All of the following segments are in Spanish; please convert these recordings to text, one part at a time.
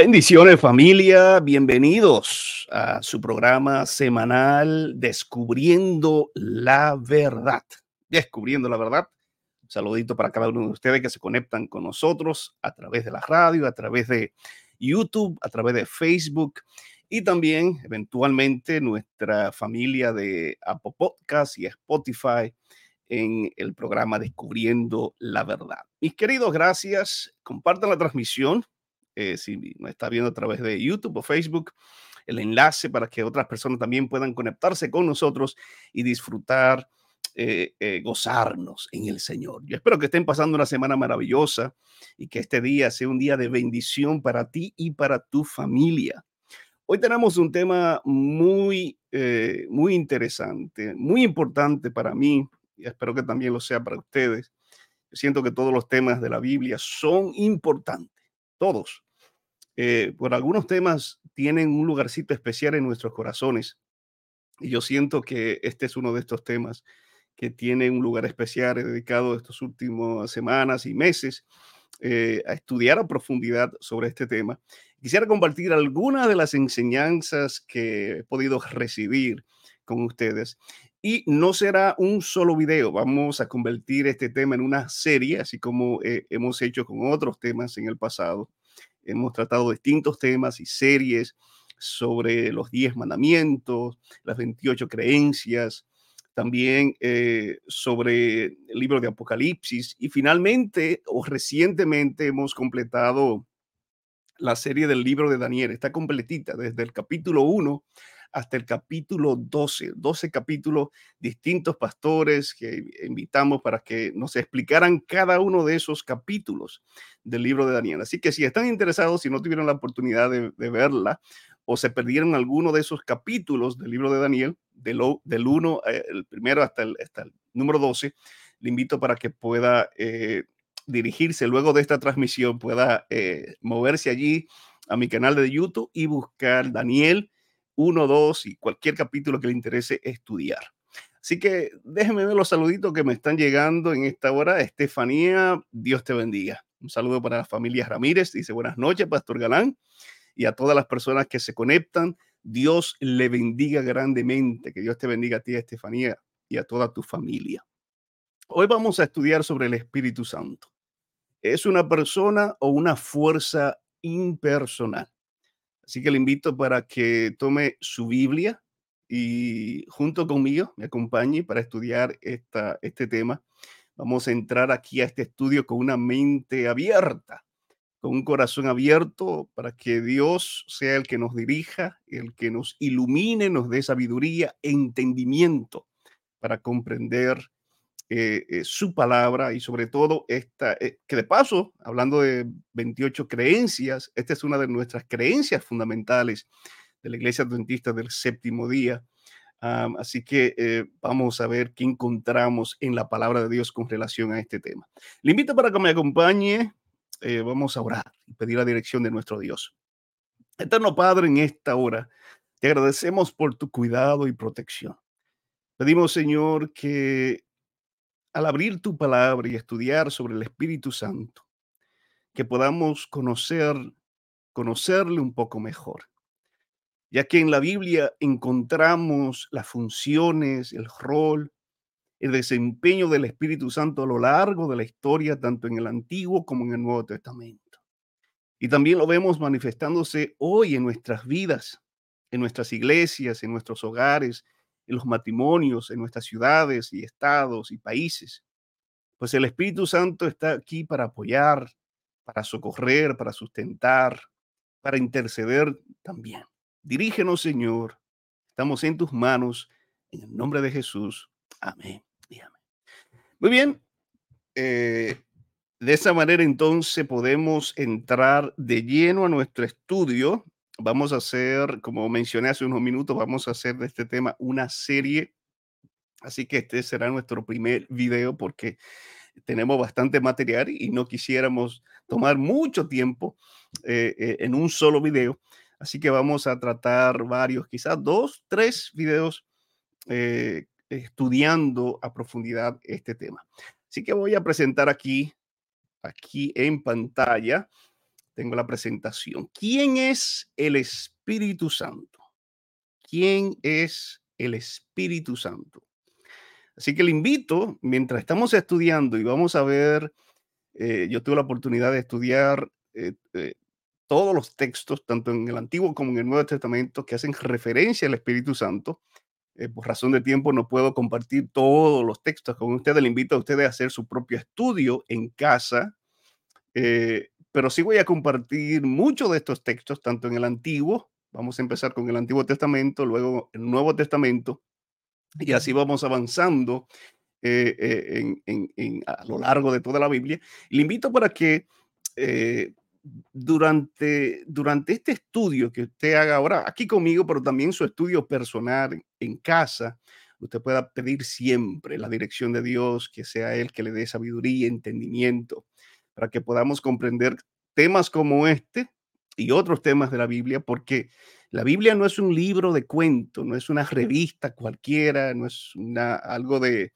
Bendiciones familia, bienvenidos a su programa semanal Descubriendo la Verdad. Descubriendo la Verdad. Un saludito para cada uno de ustedes que se conectan con nosotros a través de la radio, a través de YouTube, a través de Facebook y también eventualmente nuestra familia de Apple Podcast y Spotify en el programa Descubriendo la Verdad. Mis queridos, gracias. Compartan la transmisión eh, si nos está viendo a través de YouTube o Facebook, el enlace para que otras personas también puedan conectarse con nosotros y disfrutar, eh, eh, gozarnos en el Señor. Yo espero que estén pasando una semana maravillosa y que este día sea un día de bendición para ti y para tu familia. Hoy tenemos un tema muy, muy interesante, muy importante para mí y espero que también lo sea para ustedes. siento que todos los temas de la Biblia son importantes, todos. Eh, por algunos temas tienen un lugarcito especial en nuestros corazones. Y yo siento que este es uno de estos temas que tiene un lugar especial dedicado estas últimas semanas y meses eh, a estudiar a profundidad sobre este tema. Quisiera compartir algunas de las enseñanzas que he podido recibir con ustedes. Y no será un solo video, vamos a convertir este tema en una serie, así como eh, hemos hecho con otros temas en el pasado. Hemos tratado distintos temas y series sobre los 10 mandamientos, las 28 creencias, también eh, sobre el libro de Apocalipsis y finalmente o recientemente hemos completado la serie del libro de Daniel. Está completita desde el capítulo 1 hasta el capítulo 12, 12 capítulos, distintos pastores que invitamos para que nos explicaran cada uno de esos capítulos del libro de Daniel. Así que si están interesados, si no tuvieron la oportunidad de, verla o se perdieron alguno de esos capítulos del libro de Daniel, del, del 1, eh, el primero hasta el, hasta el número 12, le invito para que pueda eh, dirigirse luego de esta transmisión, pueda eh, moverse allí a mi canal de YouTube y buscar Daniel uno, dos y cualquier capítulo que le interese estudiar. Así que déjenme ver los saluditos que me están llegando en esta hora. Estefanía, Dios te bendiga. Un saludo para la familia Ramírez. Dice buenas noches, Pastor Galán. Y a todas las personas que se conectan, Dios le bendiga grandemente. Que Dios te bendiga a ti, Estefanía, y a toda tu familia. Hoy vamos a estudiar sobre el Espíritu Santo. ¿Es una persona o una fuerza impersonal? Así que le invito para que tome su Biblia y junto conmigo me acompañe para estudiar esta, este tema. Vamos a entrar aquí a este estudio con una mente abierta, con un corazón abierto para que Dios sea el que nos dirija, el que nos ilumine, nos dé sabiduría, entendimiento para comprender eh, eh, su palabra y sobre todo esta, eh, que de paso, hablando de 28 creencias, esta es una de nuestras creencias fundamentales de la Iglesia Adventista del séptimo día. así que vamos a ver qué encontramos en la palabra de Dios con relación a este tema. Le invito para que me acompañe. vamos a orar y pedir la dirección de nuestro Dios. Eterno Padre, en esta hora te agradecemos por tu cuidado y protección. Pedimos, Señor, que al abrir tu palabra y estudiar sobre el Espíritu Santo, que podamos conocer, conocerle un poco mejor. Ya que en la Biblia encontramos las funciones, el rol, el desempeño del Espíritu Santo a lo largo de la historia, tanto en el Antiguo como en el Nuevo Testamento. Y también lo vemos manifestándose hoy en nuestras vidas, en nuestras iglesias, en nuestros hogares, en los matrimonios, en nuestras ciudades y estados y países. Pues el Espíritu Santo está aquí para apoyar, para socorrer, para sustentar, para interceder también. Dirígenos, Señor. Estamos en tus manos. En el nombre de Jesús. Amén. Muy bien. Eh, de esa manera entonces podemos entrar de lleno a nuestro estudio vamos a hacer, como mencioné hace unos minutos, vamos a hacer de este tema una serie. Así que este será nuestro primer video porque tenemos bastante material y no quisiéramos tomar mucho tiempo eh, eh, en un solo video. Así que vamos a tratar varios, quizás dos, tres videos eh, estudiando a profundidad este tema. Así que voy a presentar aquí, aquí en pantalla tengo la presentación. ¿Quién es el Espíritu Santo? ¿Quién es el Espíritu Santo? Así que le invito, mientras estamos estudiando y vamos a ver, eh, yo tuve la oportunidad de estudiar eh, eh, todos los textos, tanto en el Antiguo como en el Nuevo Testamento, que hacen referencia al Espíritu Santo. por razón de tiempo no puedo compartir todos los textos con ustedes. Le invito a ustedes a hacer su propio estudio en casa pero sí voy a compartir muchos de estos textos, tanto en el Antiguo, vamos a empezar con el Antiguo Testamento, luego el Nuevo Testamento, y así vamos avanzando eh, eh, a lo largo de toda la Biblia. Le invito para que eh, durante, durante este estudio que usted haga ahora aquí conmigo, pero también su estudio personal en casa, usted pueda pedir siempre la dirección de Dios, que sea Él que le dé sabiduría, entendimiento, para que podamos comprender temas como este y otros temas de la Biblia, porque la Biblia no es un libro de cuento, no es una revista cualquiera, no es una, algo de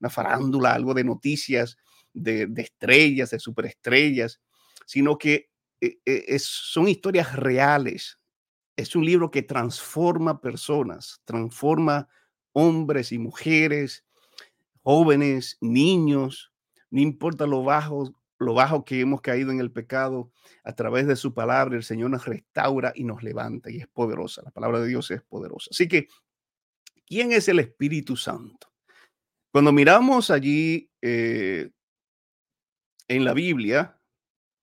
una farándula, algo de noticias de, estrellas, de superestrellas, sino que eh, eh, es, son historias reales. Es un libro que transforma personas, transforma hombres y mujeres, jóvenes, niños, no importa lo bajo lo bajo que hemos caído en el pecado, a través de su palabra, el Señor nos restaura y nos levanta y es poderosa. La palabra de Dios es poderosa. Así que, ¿quién es el Espíritu Santo? Cuando miramos allí eh, en la Biblia,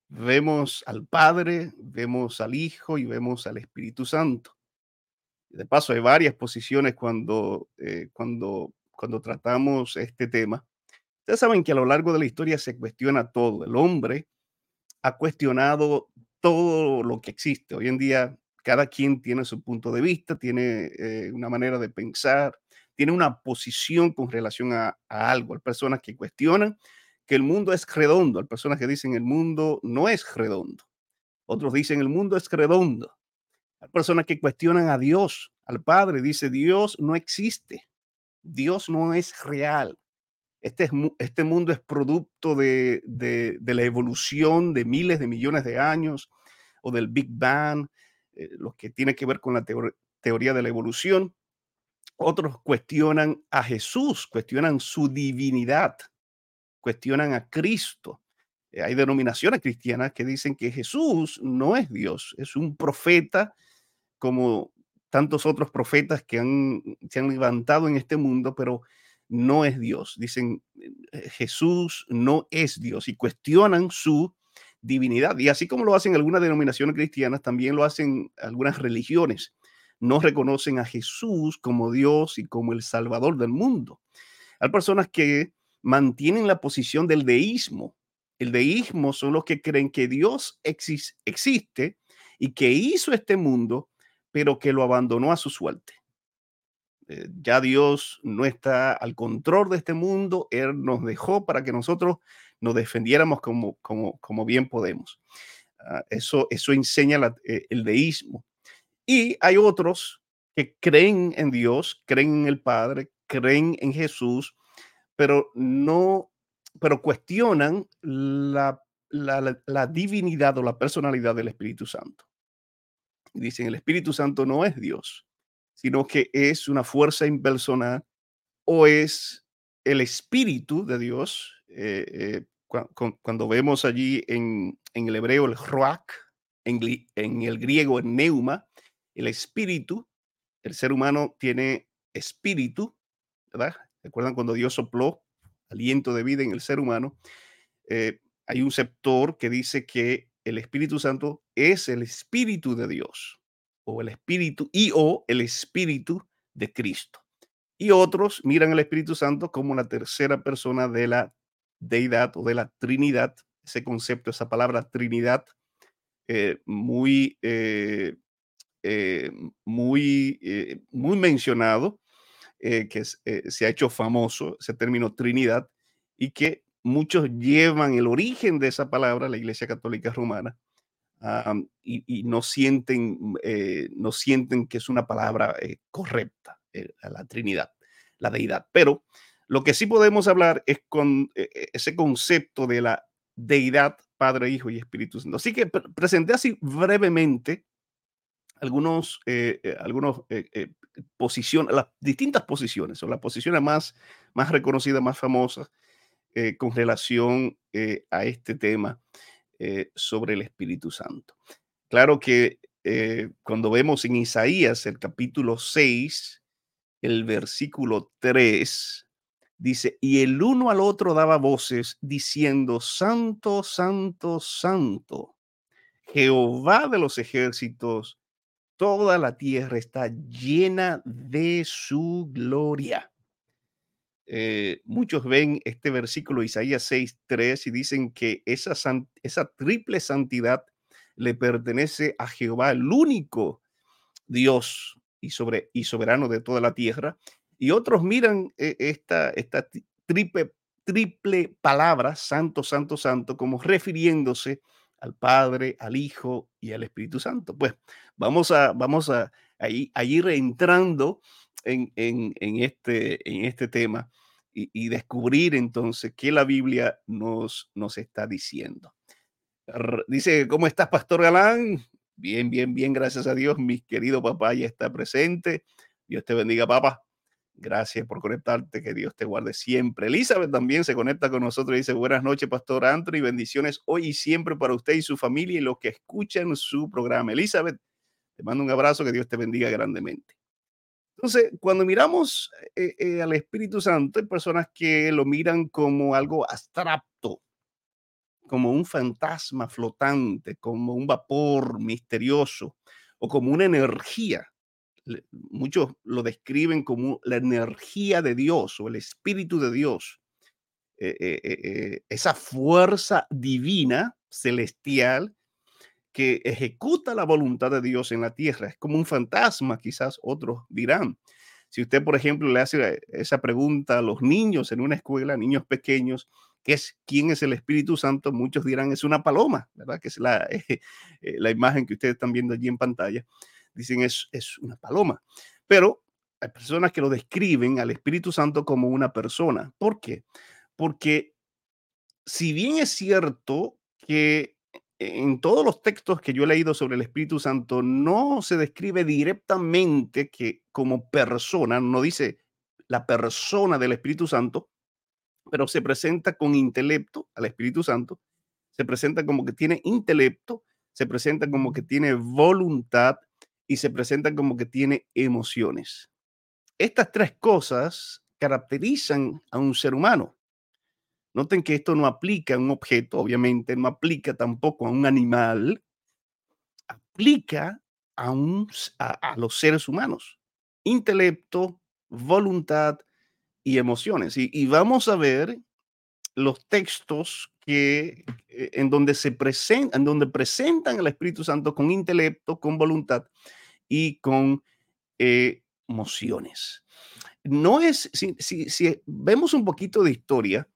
vemos al Padre, vemos al Hijo y vemos al Espíritu Santo. De paso, hay varias posiciones cuando, eh, cuando, cuando tratamos este tema. Ustedes saben que a lo largo de la historia se cuestiona todo. El hombre ha cuestionado todo lo que existe. Hoy en día cada quien tiene su punto de vista, tiene eh, una manera de pensar, tiene una posición con relación a, algo. Hay personas que cuestionan que el mundo es redondo, hay personas que dicen el mundo no es redondo. Otros dicen el mundo es redondo. Hay personas que cuestionan a Dios, al Padre, dice Dios no existe. Dios no es real. Este, este mundo es producto de, la evolución de miles de millones de años o del Big Bang, eh, lo que tiene que ver con la teoría de la evolución. Otros cuestionan a Jesús, cuestionan su divinidad, cuestionan a Cristo. Eh, hay denominaciones cristianas que dicen que Jesús no es Dios, es un profeta como tantos otros profetas que han, se han levantado en este mundo, pero no es Dios. Dicen, eh, Jesús no es Dios y cuestionan su divinidad. Y así como lo hacen algunas denominaciones cristianas, también lo hacen algunas religiones. No reconocen a Jesús como Dios y como el Salvador del mundo. Hay personas que mantienen la posición del deísmo. El deísmo son los que creen que Dios existe y que hizo este mundo, pero que lo abandonó a su suerte. Eh, ya Dios no está al control de este mundo, Él nos dejó para que nosotros nos defendiéramos como, como, como bien podemos. Ah, eso, eso enseña eh, el deísmo. Y hay otros que creen en Dios, creen en el Padre, creen en Jesús, pero no, pero cuestionan la, la, la divinidad o la personalidad del Espíritu Santo. Dicen, el Espíritu Santo no es Dios sino que es una fuerza impersonal o es el espíritu de Dios. Eh, eh, cuando vemos allí en, el hebreo el ruach, en, el griego el neuma, el espíritu, el ser humano tiene espíritu, ¿verdad? ¿Recuerdan cuando Dios sopló aliento de vida en el ser humano? Eh, hay un sector que dice que el Espíritu Santo es el Espíritu de Dios o el Espíritu y o el Espíritu de Cristo. Y otros miran al Espíritu Santo como la tercera persona de la deidad o de la Trinidad. Ese concepto, esa palabra Trinidad, eh, muy, eh, eh, muy, muy mencionado, que se ha hecho famoso, ese término Trinidad, y que muchos llevan el origen de esa palabra, la Iglesia Católica Romana, y, no, sienten, eh, no sienten que es una palabra eh, correcta, eh, la Trinidad, la deidad. Pero lo que sí podemos hablar es con ese concepto de la deidad Padre, Hijo y Espíritu Santo. Así que presenté así brevemente algunos, eh, eh, algunos posiciones, las distintas posiciones o las posiciones más, más reconocidas, más famosas con relación a este tema sobre el Espíritu Santo. Claro que cuando vemos en Isaías el capítulo 6, el versículo 3, Dice, y el uno al otro daba voces diciendo, Santo, Santo, Santo, Jehová de los ejércitos, toda la tierra está llena de su gloria. Eh, muchos ven este versículo Isaías 6, 3 y dicen que esa, esa triple santidad le pertenece a Jehová, el único Dios y, sobre, y soberano de toda la tierra, y otros miran eh, esta, esta triple, triple palabra, santo, santo, santo, como refiriéndose al Padre, al Hijo y al Espíritu Santo. Pues vamos a, vamos a, ahí, ir entrando en, este, en este tema y, y, descubrir entonces qué la Biblia nos, nos está diciendo. Dice, ¿cómo estás, Pastor Galán? Bien, bien, bien, gracias a Dios. Mi querido papá ya está presente. Dios te bendiga, papá. Gracias por conectarte, que Dios te guarde siempre. Elizabeth también se conecta con nosotros y dice, buenas noches, Pastor Anthony, bendiciones hoy y siempre para usted y su familia y los que escuchan su programa. Elizabeth, te mando un abrazo, que Dios te bendiga grandemente. Entonces, cuando miramos eh, eh, al Espíritu Santo, hay personas que lo miran como algo abstracto, como un fantasma flotante, como un vapor misterioso o como una energía. Muchos lo describen como la energía de Dios o el Espíritu de Dios, eh, esa fuerza divina, celestial, que ejecuta la voluntad de Dios en la tierra. Es como un fantasma, quizás otros dirán. Si usted, por ejemplo, le hace esa pregunta a los niños en una escuela, niños pequeños, ¿qué es, ¿quién es el Espíritu Santo? Muchos dirán, es una paloma, ¿verdad? Que es la, la imagen que ustedes están viendo allí en pantalla dicen es, es una paloma. Pero hay personas que lo describen al Espíritu Santo como una persona. ¿Por qué? Porque si bien es cierto que en todos los textos que yo he leído sobre el Espíritu Santo no se describe directamente que como persona, no dice la persona del Espíritu Santo, pero se presenta con intelecto al Espíritu Santo, se presenta como que tiene intelecto, se presenta como que tiene voluntad, y se presenta como que tiene emociones. Estas tres cosas caracterizan a un ser humano. Noten que esto no aplica a un objeto, obviamente, no aplica tampoco a un animal, aplica a, los seres humanos. Intelecto, voluntad y emociones. Y, vamos a ver los textos que eh, en donde se presentan, en donde presentan al Espíritu Santo con intelecto, con voluntad y con emociones. No es, si, vemos un poquito de historia,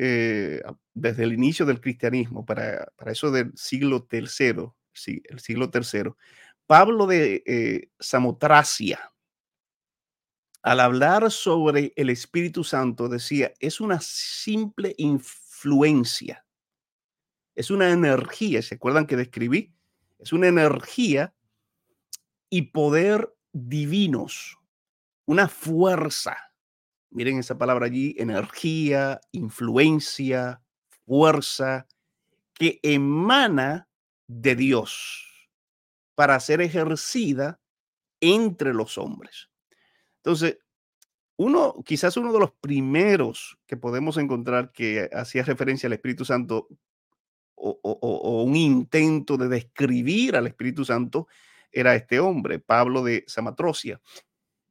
eh, desde el inicio del cristianismo, para, eso del siglo tercero, sí, el siglo tercero, Pablo de eh, Samotracia, al hablar sobre el Espíritu Santo, decía, es una simple influencia, es una energía, ¿se acuerdan que describí? Es una energía y poder divinos, una fuerza. Miren esa palabra allí, energía, influencia, fuerza, que emana de Dios para ser ejercida entre los hombres. Entonces, uno, quizás uno de los primeros que podemos encontrar que hacía referencia al Espíritu Santo o, un intento de describir al Espíritu Santo era este hombre, Pablo de Samatrocia.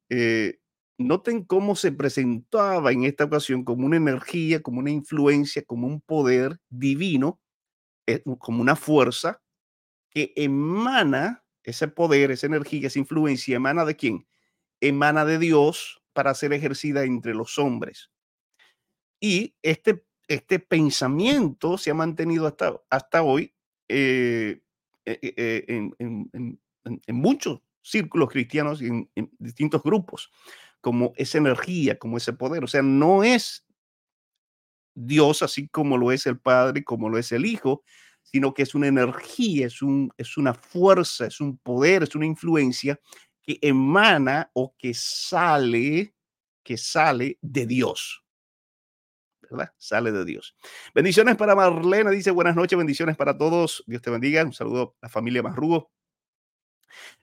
Eh, noten cómo se presentaba en esta ocasión como una energía, como una influencia, como un poder divino, eh, como una fuerza que emana ese poder, esa energía, esa influencia, emana de quién? Emana de Dios para ser ejercida entre los hombres. Y este, este pensamiento se ha mantenido hasta, hasta hoy eh, en, en, muchos círculos cristianos y en, distintos grupos, como esa energía, como ese poder. O sea, no es Dios, así como lo es el Padre, como lo es el Hijo, sino que es una energía, es, un, es una fuerza, es un poder, es una influencia que emana o que sale, que sale de Dios. ¿verdad? Sale de Dios. Bendiciones para Marlena, dice buenas noches, bendiciones para todos. Dios te bendiga. Un saludo a la familia Marrugo.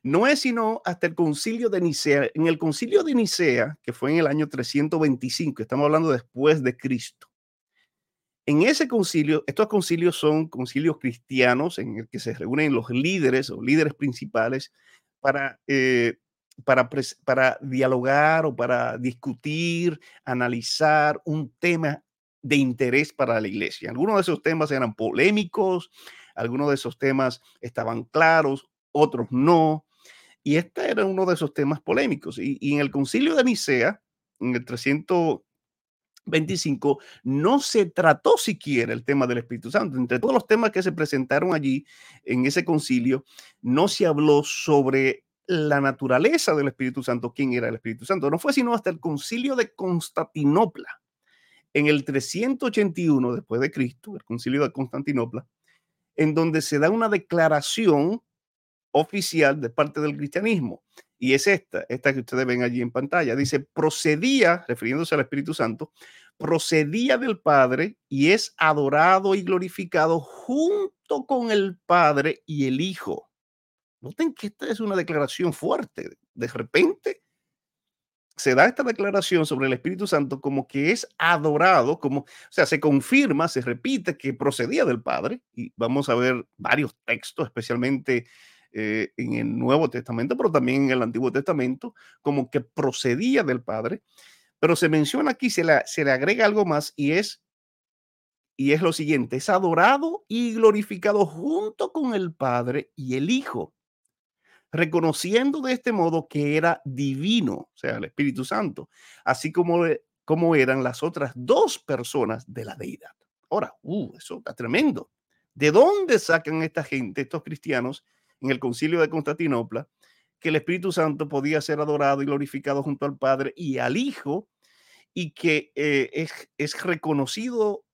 No es sino hasta el concilio de Nicea. En el concilio de Nicea, que fue en el año 325, estamos hablando después de Cristo. En ese concilio, estos concilios son concilios cristianos en el que se reúnen los líderes o líderes principales para, eh, para, para dialogar o para discutir, analizar un tema de interés para la iglesia. Algunos de esos temas eran polémicos, algunos de esos temas estaban claros, otros no. Y este era uno de esos temas polémicos. Y, en el concilio de Nicea, en el 325, no se trató siquiera el tema del Espíritu Santo. Entre todos los temas que se presentaron allí en ese concilio, no se habló sobre la naturaleza del Espíritu Santo, quién era el Espíritu Santo. No fue sino hasta el concilio de Constantinopla, en el 381 después de Cristo, el concilio de Constantinopla, en donde se da una declaración oficial de parte del cristianismo. Y es esta, esta que ustedes ven allí en pantalla. Dice, procedía, refiriéndose al Espíritu Santo, procedía del Padre y es adorado y glorificado junto con el Padre y el Hijo. Noten que esta es una declaración fuerte. De repente se da esta declaración sobre el Espíritu Santo como que es adorado, como, o sea, se confirma, se repite que procedía del Padre. Y vamos a ver varios textos, especialmente eh, en el Nuevo Testamento, pero también en el Antiguo Testamento, como que procedía del Padre. Pero se menciona aquí, se le, se le agrega algo más y es, y es lo siguiente, es adorado y glorificado junto con el Padre y el Hijo, reconociendo de este modo que era divino, o sea, el Espíritu Santo, así como, como eran las otras dos personas de la deidad. Ahora, uh, eso está tremendo. ¿De dónde sacan esta gente, estos cristianos, en el concilio de Constantinopla, que el Espíritu Santo podía ser adorado y glorificado junto al Padre y al Hijo, y que eh, es, es reconocido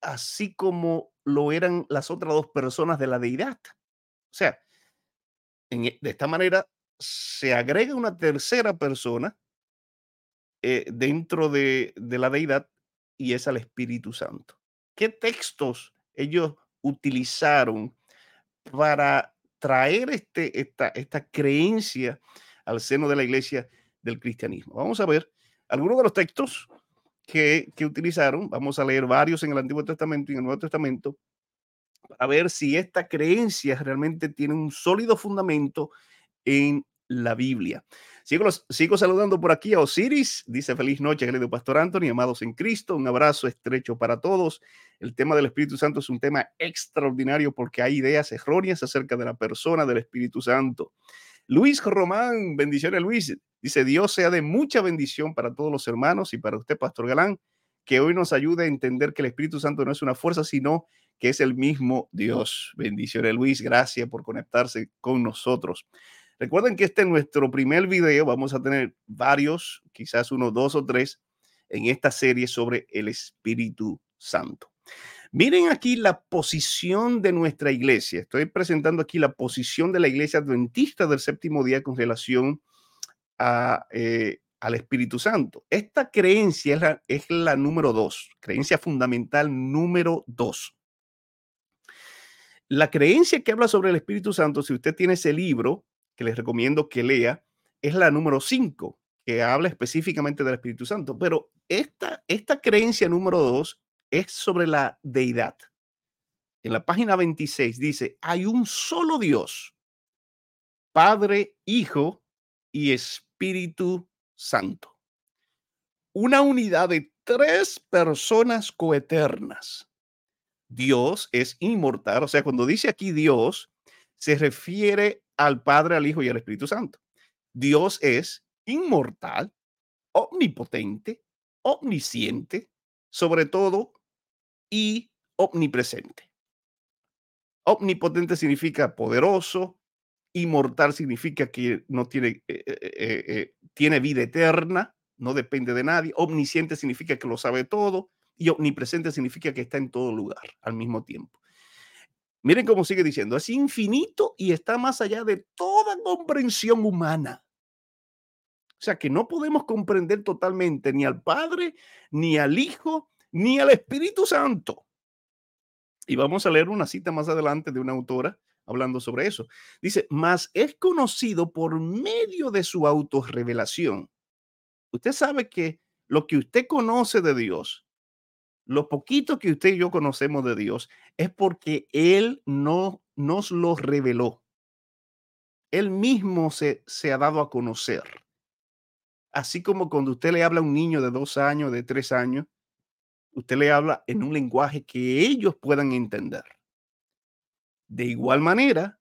así como lo eran las otras dos personas de la deidad. O sea, e, de esta manera se agrega una tercera persona eh, dentro de, de, la deidad y es al Espíritu Santo. ¿Qué textos ellos utilizaron para traer este, esta, esta creencia al seno de la iglesia del cristianismo. Vamos a ver algunos de los textos que, que utilizaron. Vamos a leer varios en el Antiguo Testamento y en el Nuevo Testamento para ver si esta creencia realmente tiene un sólido fundamento en la Biblia. Sigo, sigo saludando por aquí a Osiris. Dice feliz noche, querido Pastor Anthony, amados en Cristo. Un abrazo estrecho para todos. El tema del Espíritu Santo es un tema extraordinario porque hay ideas erróneas acerca de la persona del Espíritu Santo. Luis Román, bendiciones Luis. Dice Dios sea de mucha bendición para todos los hermanos y para usted, Pastor Galán, que hoy nos ayude a entender que el Espíritu Santo no es una fuerza, sino que es el mismo Dios. Bendiciones Luis, gracias por conectarse con nosotros. Recuerden que este es nuestro primer video. Vamos a tener varios, quizás uno, dos o tres, en esta serie sobre el Espíritu Santo. Miren aquí la posición de nuestra iglesia. Estoy presentando aquí la posición de la iglesia adventista del séptimo día con relación eh, al Espíritu Santo. Esta creencia es la, es la número dos, creencia fundamental número dos. La creencia que habla sobre el Espíritu Santo, si usted tiene ese libro, que les recomiendo que lea es la número 5, que habla específicamente del Espíritu Santo. Pero esta, esta creencia número 2 es sobre la deidad. En la página 26 dice, hay un solo Dios, Padre, Hijo y Espíritu Santo. Una unidad de tres personas coeternas. Dios es inmortal, o sea, cuando dice aquí Dios, se refiere al Padre, al Hijo y al Espíritu Santo. Dios es inmortal, omnipotente, omnisciente, sobre todo, y omnipresente. Omnipotente significa poderoso, inmortal significa que no tiene, eh, eh, eh, tiene vida eterna, no depende de nadie. Omnisciente significa que lo sabe todo Y omnipresente significa que está en todo lugar al mismo tiempo. Miren cómo sigue diciendo, es infinito y está más allá de toda comprensión humana. O sea que no podemos comprender totalmente ni al Padre, ni al Hijo, ni al Espíritu Santo. Y vamos a leer una cita más adelante de una autora hablando sobre eso. Dice, más es conocido por medio de su autorrevelación. Usted sabe que lo que usted conoce de Dios, lo poquito que usted y yo conocemos de Dios, es porque Él no nos lo reveló. Él mismo se, se ha dado a conocer. Así como cuando usted le habla a un niño de dos años, de tres años, usted le habla en un lenguaje que ellos puedan entender. De igual manera,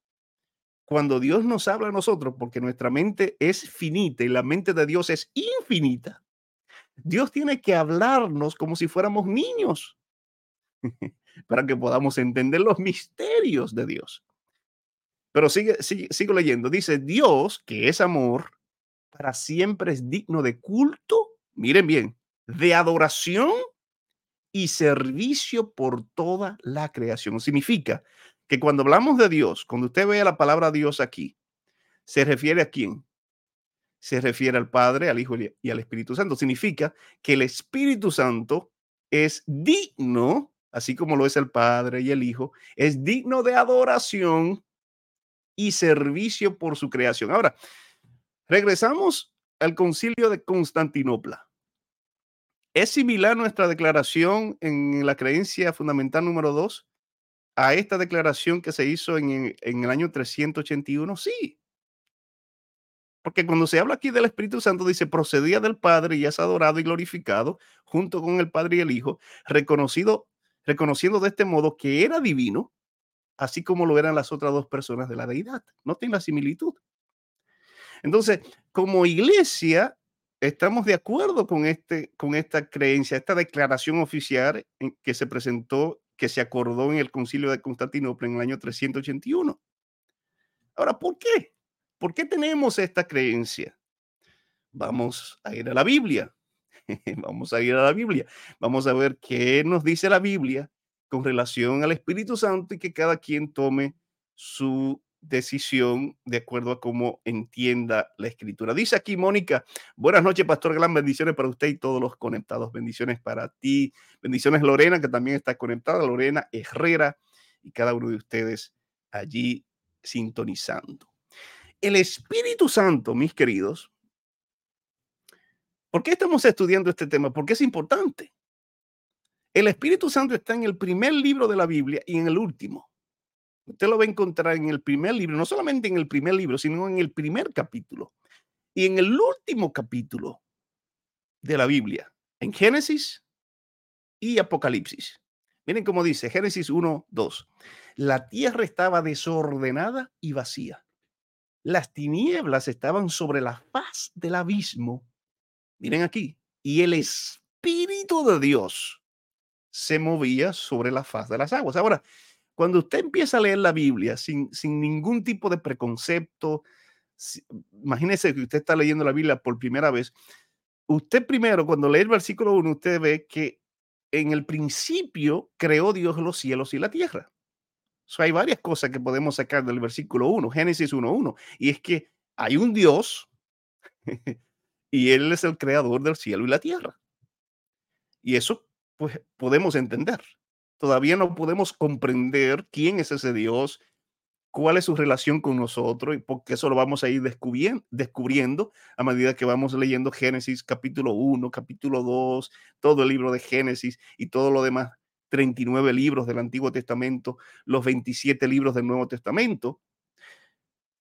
cuando Dios nos habla a nosotros, porque nuestra mente es finita y la mente de Dios es infinita, Dios tiene que hablarnos como si fuéramos niños para que podamos entender los misterios de Dios. Pero sigue, sigue, sigo leyendo. Dice, Dios, que es amor, para siempre es digno de culto, miren bien, de adoración y servicio por toda la creación. Significa que cuando hablamos de Dios, cuando usted ve la palabra Dios aquí, se refiere a quién? Se refiere al Padre, al Hijo y al Espíritu Santo. Significa que el Espíritu Santo es digno, así como lo es el Padre y el Hijo, es digno de adoración y servicio por su creación. Ahora, regresamos al concilio de Constantinopla. ¿Es similar nuestra declaración en la creencia fundamental número dos? a esta declaración que se hizo en, el año 381? Sí. Porque cuando se habla aquí del Espíritu Santo, dice, procedía del Padre y es adorado y glorificado junto con el Padre y el Hijo, reconocido, reconociendo de este modo que era divino, así como lo eran las otras dos personas de la deidad. Noten la similitud. Entonces, como iglesia, estamos de acuerdo con, este, con esta creencia, esta declaración oficial que se presentó que se acordó en el concilio de Constantinopla en el año 381. Ahora, ¿por qué? ¿Por qué tenemos esta creencia? Vamos a ir a la Biblia. Vamos a ir a la Biblia. Vamos a ver qué nos dice la Biblia con relación al Espíritu Santo y que cada quien tome su decisión de acuerdo a cómo entienda la escritura. Dice aquí Mónica, buenas noches, Pastor Gran, bendiciones para usted y todos los conectados, bendiciones para ti, bendiciones Lorena, que también está conectada, Lorena Herrera y cada uno de ustedes allí sintonizando. El Espíritu Santo, mis queridos, ¿por qué estamos estudiando este tema? Porque es importante. El Espíritu Santo está en el primer libro de la Biblia y en el último. Usted lo va a encontrar en el primer libro, no solamente en el primer libro, sino en el primer capítulo y en el último capítulo de la Biblia, en Génesis y Apocalipsis. Miren cómo dice Génesis 1, 2. La tierra estaba desordenada y vacía. Las tinieblas estaban sobre la faz del abismo. Miren aquí. Y el Espíritu de Dios se movía sobre la faz de las aguas. Ahora, cuando usted empieza a leer la Biblia sin, sin ningún tipo de preconcepto, imagínese que usted está leyendo la Biblia por primera vez, usted primero, cuando lee el versículo 1, usted ve que en el principio creó Dios los cielos y la tierra. Hay varias cosas que podemos sacar del versículo 1, Génesis 1.1, y es que hay un Dios y Él es el creador del cielo y la tierra. Y eso, pues, podemos entender. Todavía no podemos comprender quién es ese Dios, cuál es su relación con nosotros y porque eso lo vamos a ir descubriendo, a medida que vamos leyendo Génesis capítulo 1, capítulo 2, todo el libro de Génesis y todo lo demás, 39 libros del Antiguo Testamento, los 27 libros del Nuevo Testamento.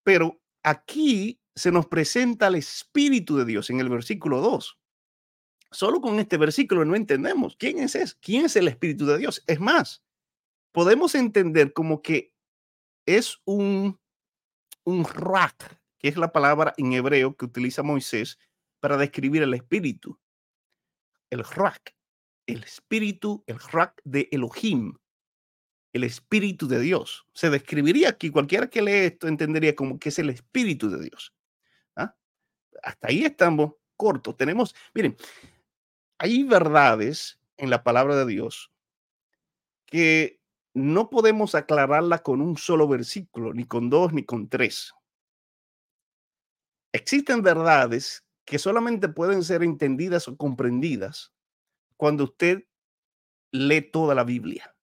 Pero aquí se nos presenta el Espíritu de Dios en el versículo 2. Solo con este versículo no entendemos quién es ese, quién es el Espíritu de Dios. Es más, podemos entender como que es un, un rak, que es la palabra en hebreo que utiliza Moisés para describir el Espíritu. El rak, el Espíritu, el rak de Elohim, el Espíritu de Dios. Se describiría aquí, cualquiera que lee esto entendería como que es el Espíritu de Dios. ¿Ah? Hasta ahí estamos cortos. Tenemos, miren, hay verdades en la palabra de Dios que no podemos aclararla con un solo versículo, ni con dos, ni con tres. Existen verdades que solamente pueden ser entendidas o comprendidas cuando usted lee toda la Biblia.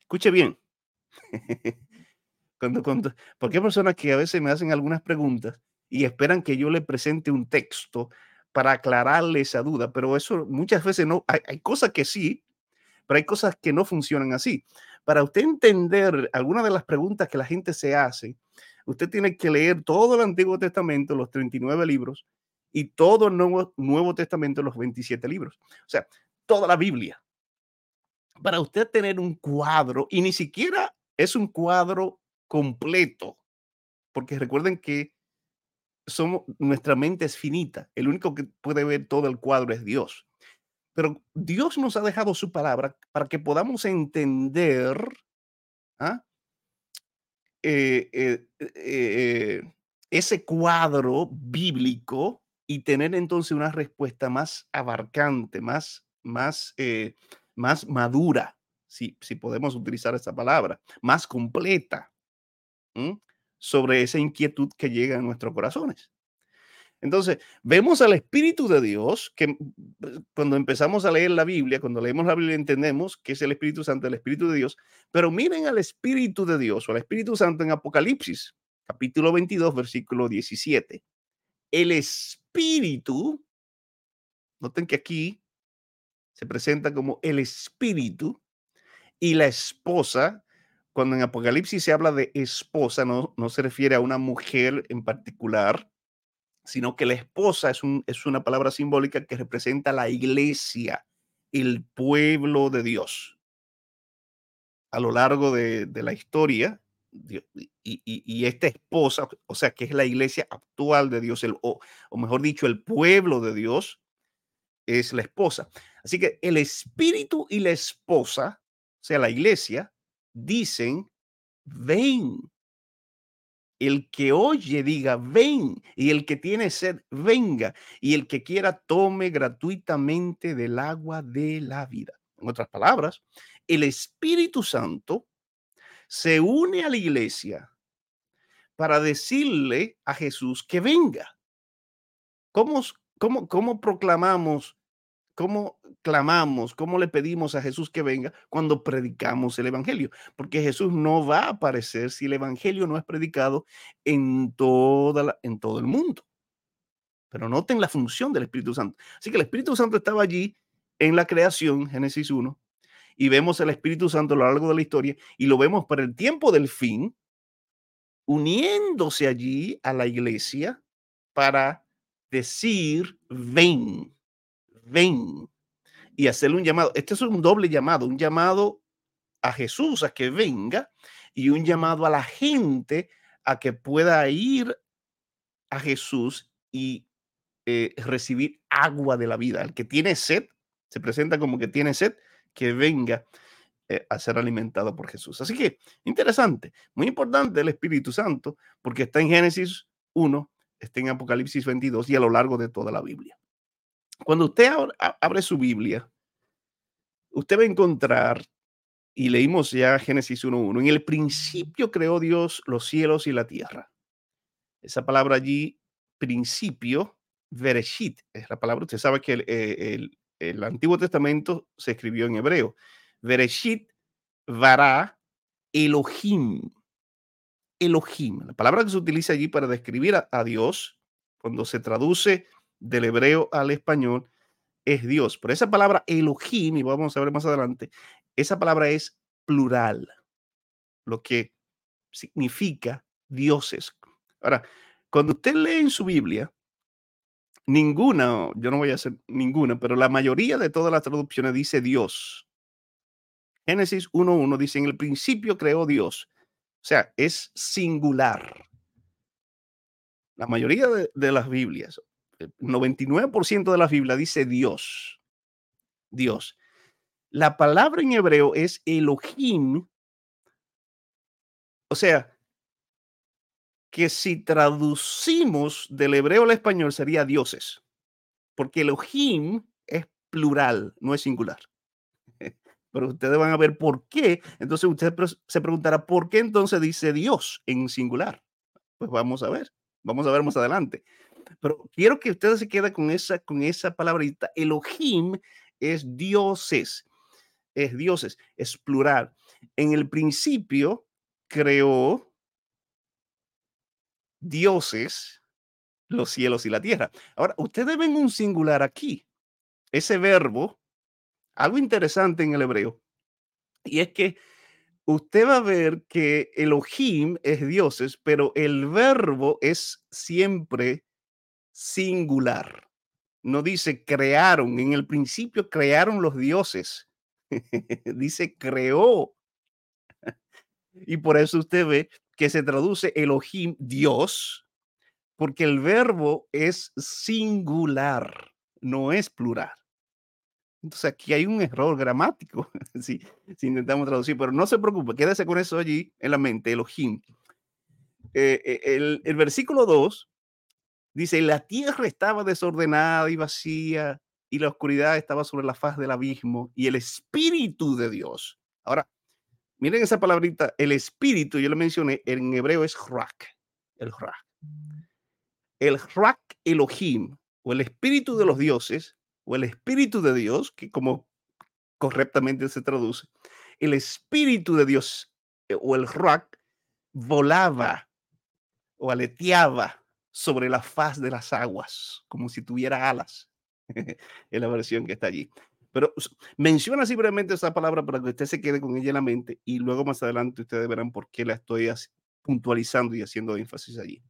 Escuche bien. cuando, cuando, porque hay personas que a veces me hacen algunas preguntas y esperan que yo le presente un texto para aclararle esa duda, pero eso muchas veces no, hay, hay cosas que sí, pero hay cosas que no funcionan así. Para usted entender algunas de las preguntas que la gente se hace, usted tiene que leer todo el Antiguo Testamento, los 39 libros, y todo el Nuevo, Nuevo Testamento, los 27 libros. O sea, toda la Biblia. Para usted tener un cuadro, y ni siquiera es un cuadro completo, porque recuerden que somos, nuestra mente es finita, el único que puede ver todo el cuadro es Dios. Pero Dios nos ha dejado su palabra para que podamos entender ¿ah? eh, eh, eh, ese cuadro bíblico y tener entonces una respuesta más abarcante, más, más, más madura, si, si podemos utilizar esa palabra, más completa sobre esa inquietud que llega a nuestros corazones. Entonces, vemos al Espíritu de Dios, que mm, cuando empezamos a leer la Biblia, cuando leemos la Biblia entendemos que es el Espíritu Santo, el Espíritu de Dios, pero miren al Espíritu de Dios o al Espíritu Santo en Apocalipsis, capítulo 22, versículo 17. El Espíritu, noten que aquí se presenta como el Espíritu y la esposa, cuando en Apocalipsis se habla de esposa, no, no se refiere a una mujer en particular, sino que la esposa es, un, es una palabra simbólica que representa la iglesia, el pueblo de Dios. A lo largo de, la historia, y, esta esposa, o sea, que es la iglesia actual de Dios, el, o, o mejor dicho, el pueblo de Dios, es la esposa. Así que el espíritu y la esposa, o sea, la iglesia, dicen, ven, el que oye diga, ven, y el que tiene sed, venga, y el que quiera tome gratuitamente del agua de la vida. En otras palabras, el Espíritu Santo se une a la iglesia para decirle a Jesús que venga. ¿Cómo, cómo, cómo proclamamos ¿Cómo clamamos, cómo le pedimos a Jesús que venga cuando predicamos el Evangelio? Porque Jesús no va a aparecer si el Evangelio no es predicado en, toda en todo el mundo. Pero noten la función del Espíritu Santo. Así que el Espíritu Santo estaba allí en la creación, Génesis 1, y vemos el Espíritu Santo a lo largo de la historia y lo vemos para el tiempo del fin, uniéndose allí a la iglesia para decir, ven ven y hacerle un llamado. Este es un doble llamado, un llamado a Jesús a que venga y un llamado a la gente a que pueda ir a Jesús y eh, recibir agua de la vida. El que tiene sed, se presenta como que tiene sed, que venga eh, a ser alimentado por Jesús. Así que interesante, muy importante el Espíritu Santo, porque está en Génesis 1, está en Apocalipsis 22 y a lo largo de toda la Biblia. Cuando usted abre su Biblia, usted va a encontrar, y leímos ya Génesis 1.1, en el principio creó Dios los cielos y la tierra. Esa palabra allí, principio, Bereshit, es la palabra, usted sabe que el, eh, el, Antiguo Testamento se escribió en hebreo. Bereshit, Vara, Elohim. Elohim, la palabra que se utiliza allí para describir a Dios, cuando se traduce del hebreo al español es Dios. Pero esa palabra Elohim, y vamos a ver más adelante, esa palabra es plural, lo que significa dioses. Ahora, cuando usted lee en su Biblia, ninguna, yo no voy a hacer ninguna, pero la mayoría de todas las traducciones dice Dios. Génesis 1.1 dice, en el principio creó Dios. O sea, es singular. La mayoría de, de las Biblias, 99% de la Biblia dice Dios. Dios. La palabra en hebreo es Elohim. O sea, que si traducimos del hebreo al español sería dioses. Porque Elohim es plural, no es singular. Pero ustedes van a ver por qué. Entonces usted se preguntará, ¿por qué entonces dice Dios en singular? Pues vamos a ver, vamos a ver más adelante. Pero quiero que ustedes se queden con esa, con esa palabrita. Elohim es dioses, es dioses, es plural. En el principio creó dioses los cielos y la tierra. Ahora, ustedes ven un singular aquí. Ese verbo, algo interesante en el hebreo, y es que usted va a ver que Elohim es dioses, pero el verbo es siempre singular. No dice crearon, en el principio crearon los dioses. dice creó. y por eso usted ve que se traduce Elohim, Dios, porque el verbo es singular, no es plural. Entonces aquí hay un error gramático si, si, intentamos traducir, pero no se preocupe, quédese con eso allí en la mente, Elohim. Eh, eh, el, el, versículo 2 dice, la tierra estaba desordenada y vacía y la oscuridad estaba sobre la faz del abismo y el espíritu de Dios. Ahora, miren esa palabrita, el espíritu, yo lo mencioné, en hebreo es rak, el rak el Rak Elohim, o el espíritu de los dioses, o el espíritu de Dios, que como correctamente se traduce, el espíritu de Dios eh, o el Rak volaba o aleteaba sobre la faz de las aguas, como si tuviera alas, en la versión que está allí. Pero menciona simplemente esa palabra para que usted se quede con ella en la mente y luego más adelante ustedes verán por qué la estoy puntualizando y haciendo énfasis allí.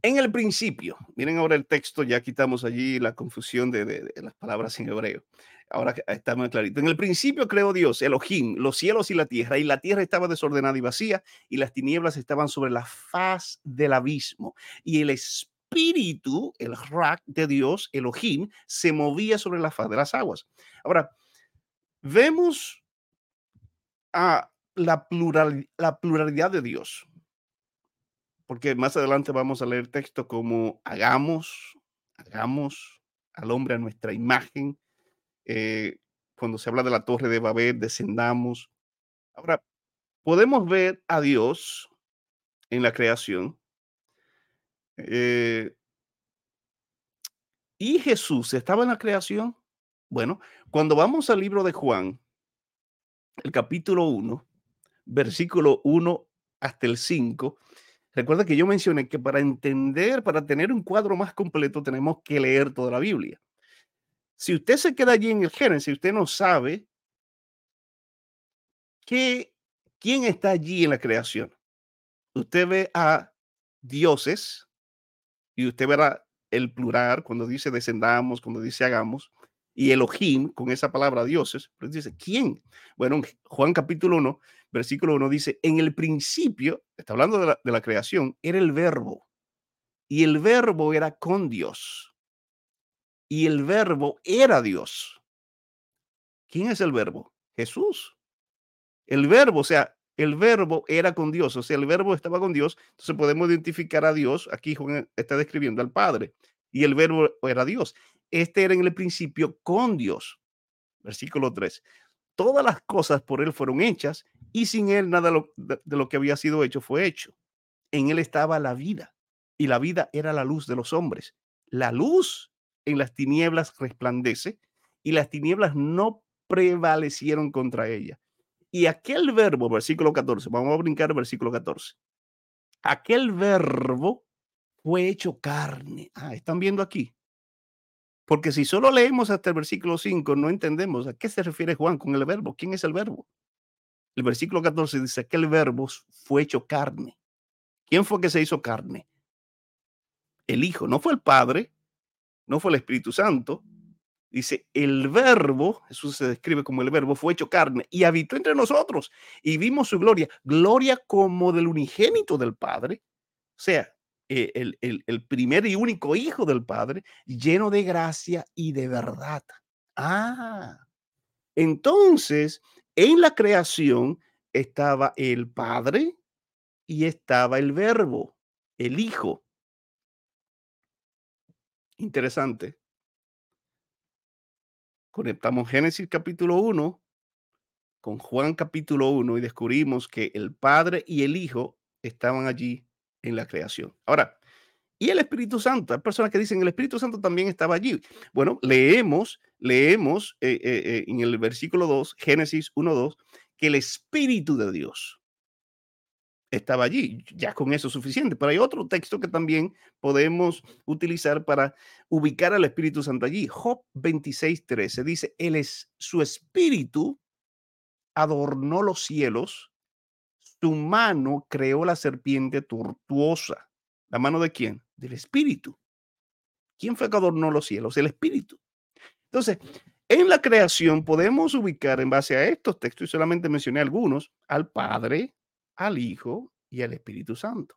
En el principio, miren ahora el texto, ya quitamos allí la confusión de, las palabras en hebreo. Ahora está más clarito. En el principio creó Dios, Elohim, los cielos y la tierra, y la tierra estaba desordenada y vacía, y las tinieblas estaban sobre la faz del abismo. Y el espíritu, el rak de Dios, Elohim, se movía sobre la faz de las aguas. Ahora, vemos a la, plural, la pluralidad de Dios porque más adelante vamos a leer texto como hagamos, hagamos al hombre a nuestra imagen. Eh, cuando se habla de la torre de Babel, descendamos. Ahora, podemos ver a Dios en la creación. Eh, y Jesús estaba en la creación. Bueno, cuando vamos al libro de Juan, el capítulo 1, versículo 1 hasta el 5, Recuerda que yo mencioné que para entender, para tener un cuadro más completo, tenemos que leer toda la Biblia. Si usted se queda allí en el Génesis, usted no sabe que, quién está allí en la creación. Usted ve a dioses y usted verá el plural cuando dice descendamos, cuando dice hagamos, y Elohim con esa palabra dioses, pero dice, ¿quién? Bueno, Juan capítulo 1, versículo 1 dice, en el principio, está hablando de la, de la creación, era el verbo, y el verbo era con Dios, y el verbo era Dios. ¿Quién es el verbo? Jesús. El verbo, o sea, el verbo era con Dios, o sea, el verbo estaba con Dios, entonces podemos identificar a Dios, aquí Juan está describiendo al Padre, y el verbo era Dios. Este era en el principio con Dios. Versículo 3. Todas las cosas por él fueron hechas y sin él nada de, lo que había sido hecho fue hecho. En él estaba la vida y la vida era la luz de los hombres. La luz en las tinieblas resplandece y las tinieblas no prevalecieron contra ella. Y aquel verbo, versículo 14, vamos a brincar versículo 14. Aquel verbo fue hecho carne. Ah, están viendo aquí. Porque si solo leemos hasta el versículo 5, no entendemos a qué se refiere Juan con el verbo. ¿Quién es el verbo? El versículo 14 dice que el verbo fue hecho carne. ¿Quién fue que se hizo carne? El Hijo, no fue el Padre, no fue el Espíritu Santo. Dice, el verbo, Jesús se describe como el verbo, fue hecho carne y habitó entre nosotros y vimos su gloria, gloria como del unigénito del Padre. O sea, eh, el, primer y único hijo del Padre, lleno de gracia y de verdad. Ah, entonces en la creación estaba el Padre y estaba el Verbo, el Hijo. Interesante. Conectamos Génesis capítulo 1 con Juan capítulo 1 y descubrimos que el Padre y el Hijo estaban allí en la creación. Ahora, y el Espíritu Santo. Hay personas que dicen el Espíritu Santo también estaba allí. Bueno, leemos, leemos eh, eh, eh, en el versículo 2, Génesis 1, 2, que el Espíritu de Dios estaba allí. Ya con eso es suficiente. Pero hay otro texto que también podemos utilizar para ubicar al Espíritu Santo allí. Job 26, 13 dice, Él es su Espíritu adornó los cielos, su mano creó la serpiente tortuosa. ¿La mano de quién? Del Espíritu. ¿Quién fue que adornó los cielos? El Espíritu. Entonces, en la creación podemos ubicar en base a estos textos, y solamente mencioné algunos, al Padre, al Hijo y al Espíritu Santo.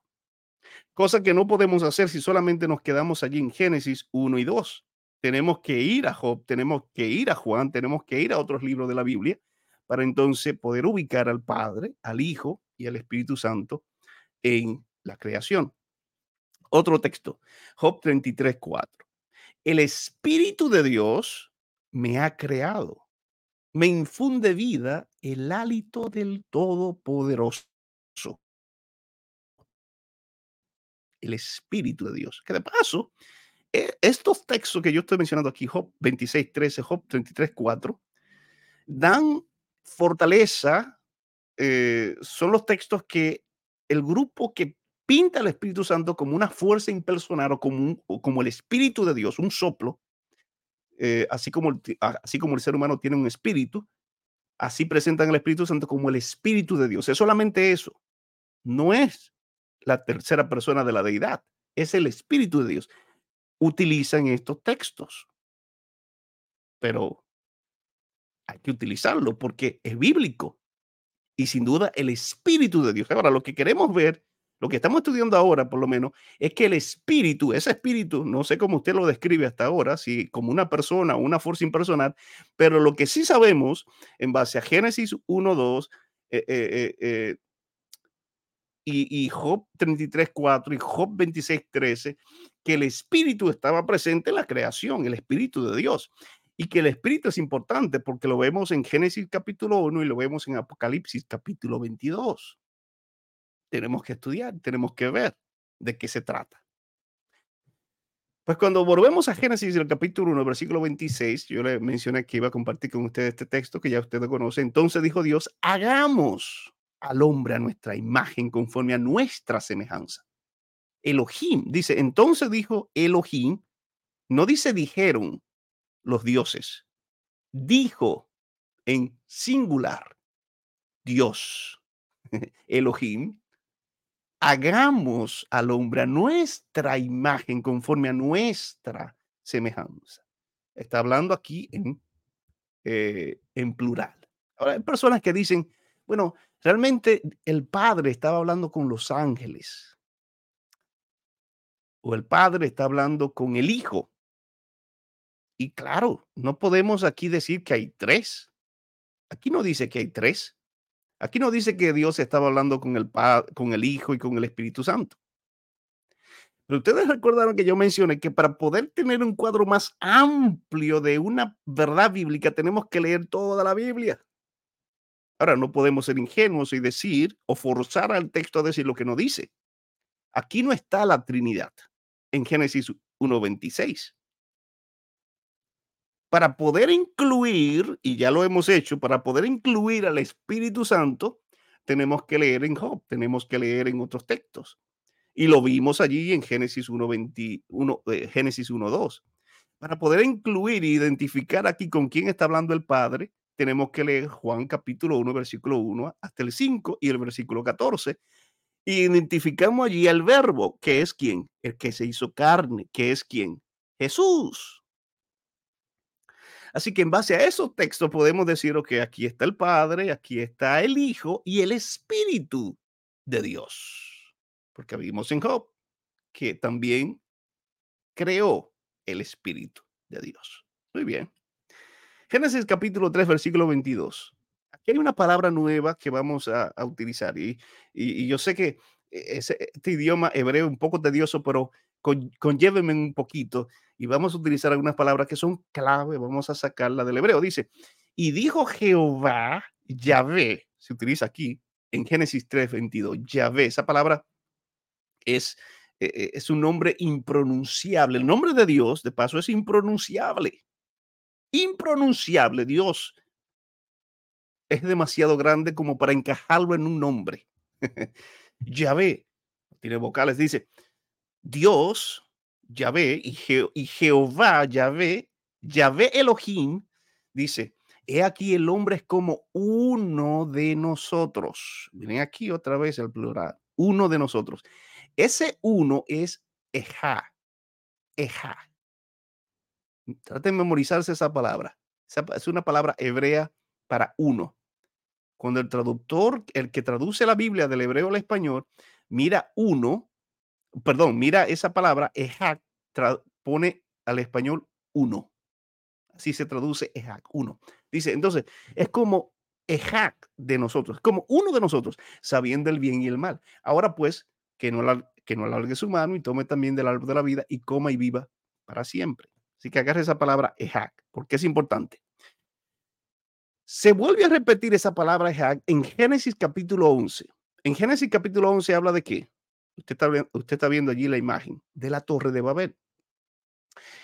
Cosa que no podemos hacer si solamente nos quedamos allí en Génesis 1 y 2. Tenemos que ir a Job, tenemos que ir a Juan, tenemos que ir a otros libros de la Biblia para entonces poder ubicar al Padre, al Hijo y al Espíritu Santo en la creación. Otro texto, Job 33, 4. El Espíritu de Dios me ha creado, me infunde vida el hálito del Todopoderoso. El Espíritu de Dios. Que de paso, e, estos textos que yo estoy mencionando aquí, Job 26, 13, Job 33, 4, dan fortaleza eh, son los textos que el grupo que pinta al Espíritu Santo como una fuerza impersonal o como, como el Espíritu de Dios, un soplo, eh, así, como el, así como el ser humano tiene un espíritu, así presentan al Espíritu Santo como el Espíritu de Dios. Es solamente eso. No es la tercera persona de la deidad, es el Espíritu de Dios. Utilizan estos textos. Pero hay que utilizarlo porque es bíblico y sin duda el Espíritu de Dios. Ahora, lo que queremos ver, lo que estamos estudiando ahora por lo menos, es que el Espíritu, ese Espíritu, no sé cómo usted lo describe hasta ahora, si como una persona o una fuerza impersonal, pero lo que sí sabemos en base a Génesis 1, 2, eh, eh, eh, y, y, Job 33, 4 y Job 26, 13, que el Espíritu estaba presente en la creación, el Espíritu de Dios y que el espíritu es importante porque lo vemos en Génesis capítulo 1 y lo vemos en Apocalipsis capítulo 22. Tenemos que estudiar, tenemos que ver de qué se trata. Pues cuando volvemos a Génesis, el capítulo 1, versículo 26, yo le mencioné que iba a compartir con ustedes este texto que ya usted conoce. Entonces dijo Dios, hagamos al hombre a nuestra imagen conforme a nuestra semejanza. Elohim, dice, entonces dijo Elohim, no dice dijeron, los dioses. Dijo en singular, Dios, Elohim, hagamos al hombre a nuestra imagen conforme a nuestra semejanza. Está hablando aquí en, eh, en plural. Ahora, hay personas que dicen, bueno, realmente el Padre estaba hablando con los ángeles. O el Padre está hablando con el Hijo. Y claro, no podemos aquí decir que hay tres. Aquí no dice que hay tres. Aquí no dice que Dios estaba hablando con el, con el Hijo y con el Espíritu Santo. Pero ustedes recordaron que yo mencioné que para poder tener un cuadro más amplio de una verdad bíblica tenemos que leer toda la Biblia. Ahora, no podemos ser ingenuos y decir o forzar al texto a decir lo que no dice. Aquí no está la Trinidad en Génesis 1.26 para poder incluir, y ya lo hemos hecho, para poder incluir al Espíritu Santo, tenemos que leer en Job, tenemos que leer en otros textos. Y lo vimos allí en Génesis 1.21, eh, Génesis 1.2. Para poder incluir e identificar aquí con quién está hablando el Padre, tenemos que leer Juan capítulo 1, versículo 1 hasta el 5 y el versículo 14. Y identificamos allí al verbo, que es quién, el que se hizo carne, que es quién, Jesús. Así que en base a esos textos podemos decir, que aquí está el Padre, aquí está el Hijo y el Espíritu de Dios. Porque vimos en Job que también creó el Espíritu de Dios. Muy bien. Génesis capítulo 3, versículo 22. Aquí hay una palabra nueva que vamos a, utilizar y, yo sé que e, este idioma hebreo es un poco tedioso, pero con, un poquito y vamos a utilizar algunas palabras que son clave, vamos a sacarla del hebreo. Dice, y dijo Jehová, Yahvé, se utiliza aquí en Génesis 3, 22, Yahvé, esa palabra es, e, e, es un nombre impronunciable. El nombre de Dios, de paso, es impronunciable. Impronunciable. Dios es demasiado grande como para encajarlo en un nombre. Yahvé, tiene vocales, dice, Dios, Yahvé, y, y Jehová, Yahvé, Yahvé Elohim, dice, he aquí el hombre es como uno de nosotros. Miren aquí otra vez el plural, uno de nosotros. Ese uno es Eja, Eja. Traten de memorizarse esa palabra. es una palabra hebrea para uno. Cuando el traductor, el que traduce la Biblia del hebreo al español, mira uno, perdón, mira esa palabra, ejak, pone al español uno. Así se traduce ejak, uno. Dice, entonces, es como ejak de nosotros, como uno de nosotros, sabiendo el bien y el mal. Ahora pues, que no, que no alargue su mano y tome también del árbol de la vida y coma y viva para siempre. Así que agarre esa palabra ejak, porque es importante. Se vuelve a repetir esa palabra en Génesis capítulo 11. En Génesis capítulo 11 habla de qué? Usted está, usted está viendo allí la imagen de la torre de Babel.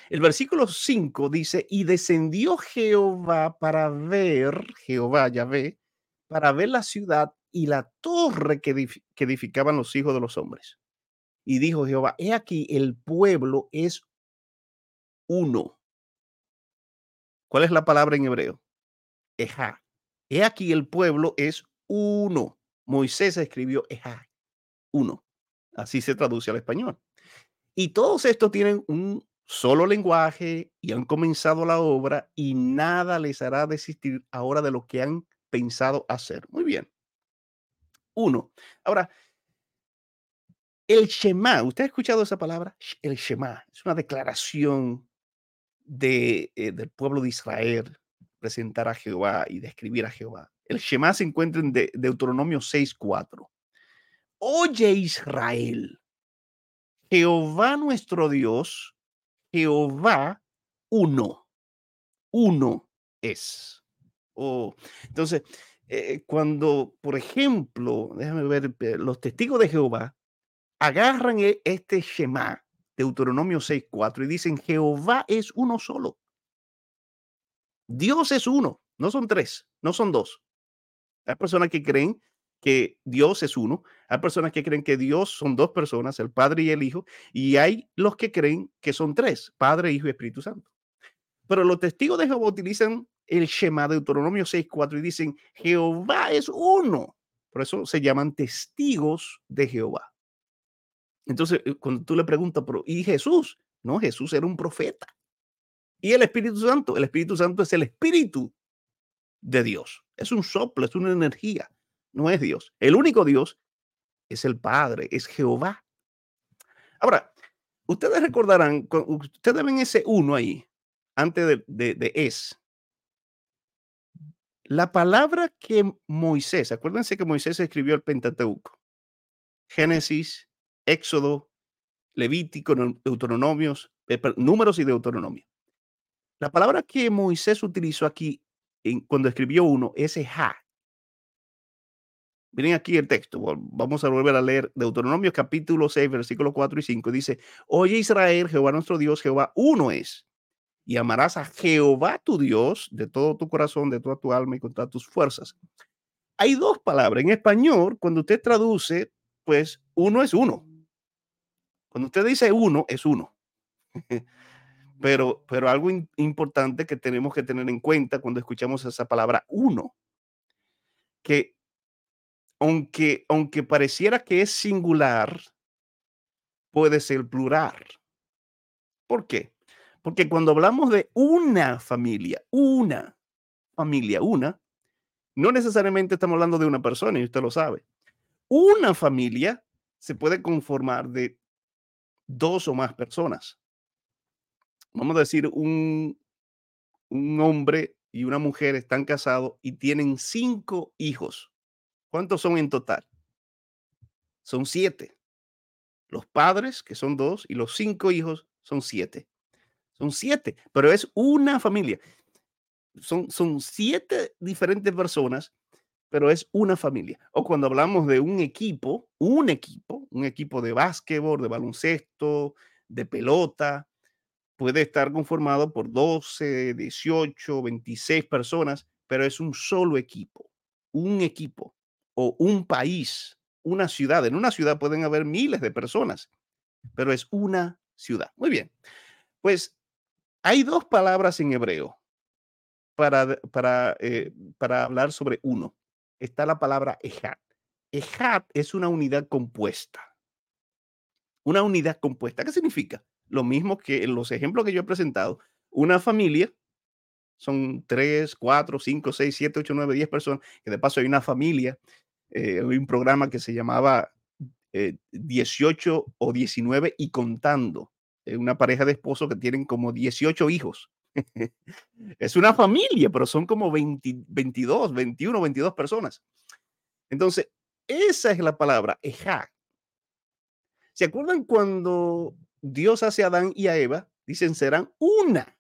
El versículo 5 dice, y descendió Jehová para ver, Jehová ya ve, para ver la ciudad y la torre que, que edificaban los hijos de los hombres. Y dijo Jehová, he aquí el pueblo es uno. ¿Cuál es la palabra en hebreo? Eja. He aquí el pueblo es uno. Moisés escribió Eja, uno. Así se traduce al español. Y todos estos tienen un solo lenguaje y han comenzado la obra y nada les hará desistir ahora de lo que han pensado hacer. Muy bien. Uno. Ahora, el Shema, ¿usted ha escuchado esa palabra? El Shema es una declaración de, eh, del pueblo de Israel presentar a Jehová y describir a Jehová. El Shema se encuentra en Deuteronomio 6:4. Oye Israel, Jehová nuestro Dios, Jehová uno, uno es. Oh, entonces, eh, cuando, por ejemplo, déjame ver, eh, los testigos de Jehová agarran e, este Shema, Deuteronomio 6:4, y dicen, Jehová es uno solo. Dios es uno, no son tres, no son dos. Hay personas que creen que Dios es uno, hay personas que creen que Dios son dos personas, el Padre y el Hijo, y hay los que creen que son tres, Padre, Hijo y Espíritu Santo. Pero los testigos de Jehová utilizan el Shema de Deuteronomio 6.4 y dicen, Jehová es uno. Por eso se llaman testigos de Jehová. Entonces, eh, cuando tú le preguntas, ¿y Jesús? No, Jesús era un profeta. Y el Espíritu Santo, el Espíritu Santo es el Espíritu de Dios. Es un soplo, es una energía, no es Dios. El único Dios es el Padre, es Jehová. Ahora, ustedes recordarán, ustedes ven ese uno ahí, antes de, de, es. La palabra que Moisés, acuérdense que Moisés escribió el Pentateuco, Génesis, Éxodo, Levítico, Deuteronomios, eh, números y Deuteronomio. La palabra que Moisés utilizó aquí cuando escribió uno es ja. Miren aquí el texto. Vamos a volver a leer Deuteronomio capítulo 6, versículos 4 y 5. Dice, oye Israel, Jehová nuestro Dios, Jehová uno es. Y amarás a Jehová tu Dios de todo tu corazón, de toda tu alma y con todas tus fuerzas. Hay dos palabras. En español, cuando usted traduce, pues uno es uno. Cuando usted dice uno, es uno. Pero, pero algo importante que tenemos que tener en cuenta cuando escuchamos esa palabra uno, que aunque, aunque pareciera que es singular, puede ser plural. ¿Por qué? Porque cuando hablamos de una familia, una familia, una, no necesariamente estamos hablando de una persona, y usted lo sabe. Una familia se puede conformar de dos o más personas vamos a decir, un, un hombre y una mujer están casados y tienen cinco hijos. ¿Cuántos son en total? Son siete. los padres, que son dos, y los cinco hijos son siete. Son siete, pero es una familia. Son, son siete diferentes personas, pero es una familia. O cuando hablamos de un equipo, un equipo, un equipo de básquetbol, de baloncesto, de pelota, puede estar conformado por 12, 18, 26 personas, pero es un solo equipo, un equipo o un país, una ciudad. En una ciudad pueden haber miles de personas, pero es una ciudad. Muy bien. Pues hay dos palabras en hebreo para, para, eh, para hablar sobre uno. Está la palabra ejat. Ejat es una unidad compuesta. Una unidad compuesta. ¿Qué significa? Lo mismo que en los ejemplos que yo he presentado. Una familia son tres, cuatro, cinco, seis, siete, ocho, nueve, diez personas. Que de paso hay una familia. Eh, hay un programa que se llamaba 18 eh, o 19 y contando. una pareja de esposos que tienen como 18 hijos. es una familia, pero son como 22, 21, 22 personas. Entonces, esa es la palabra, Ejá. ¿Se acuerdan cuando Dios hace a Adán y a Eva? Dicen, serán una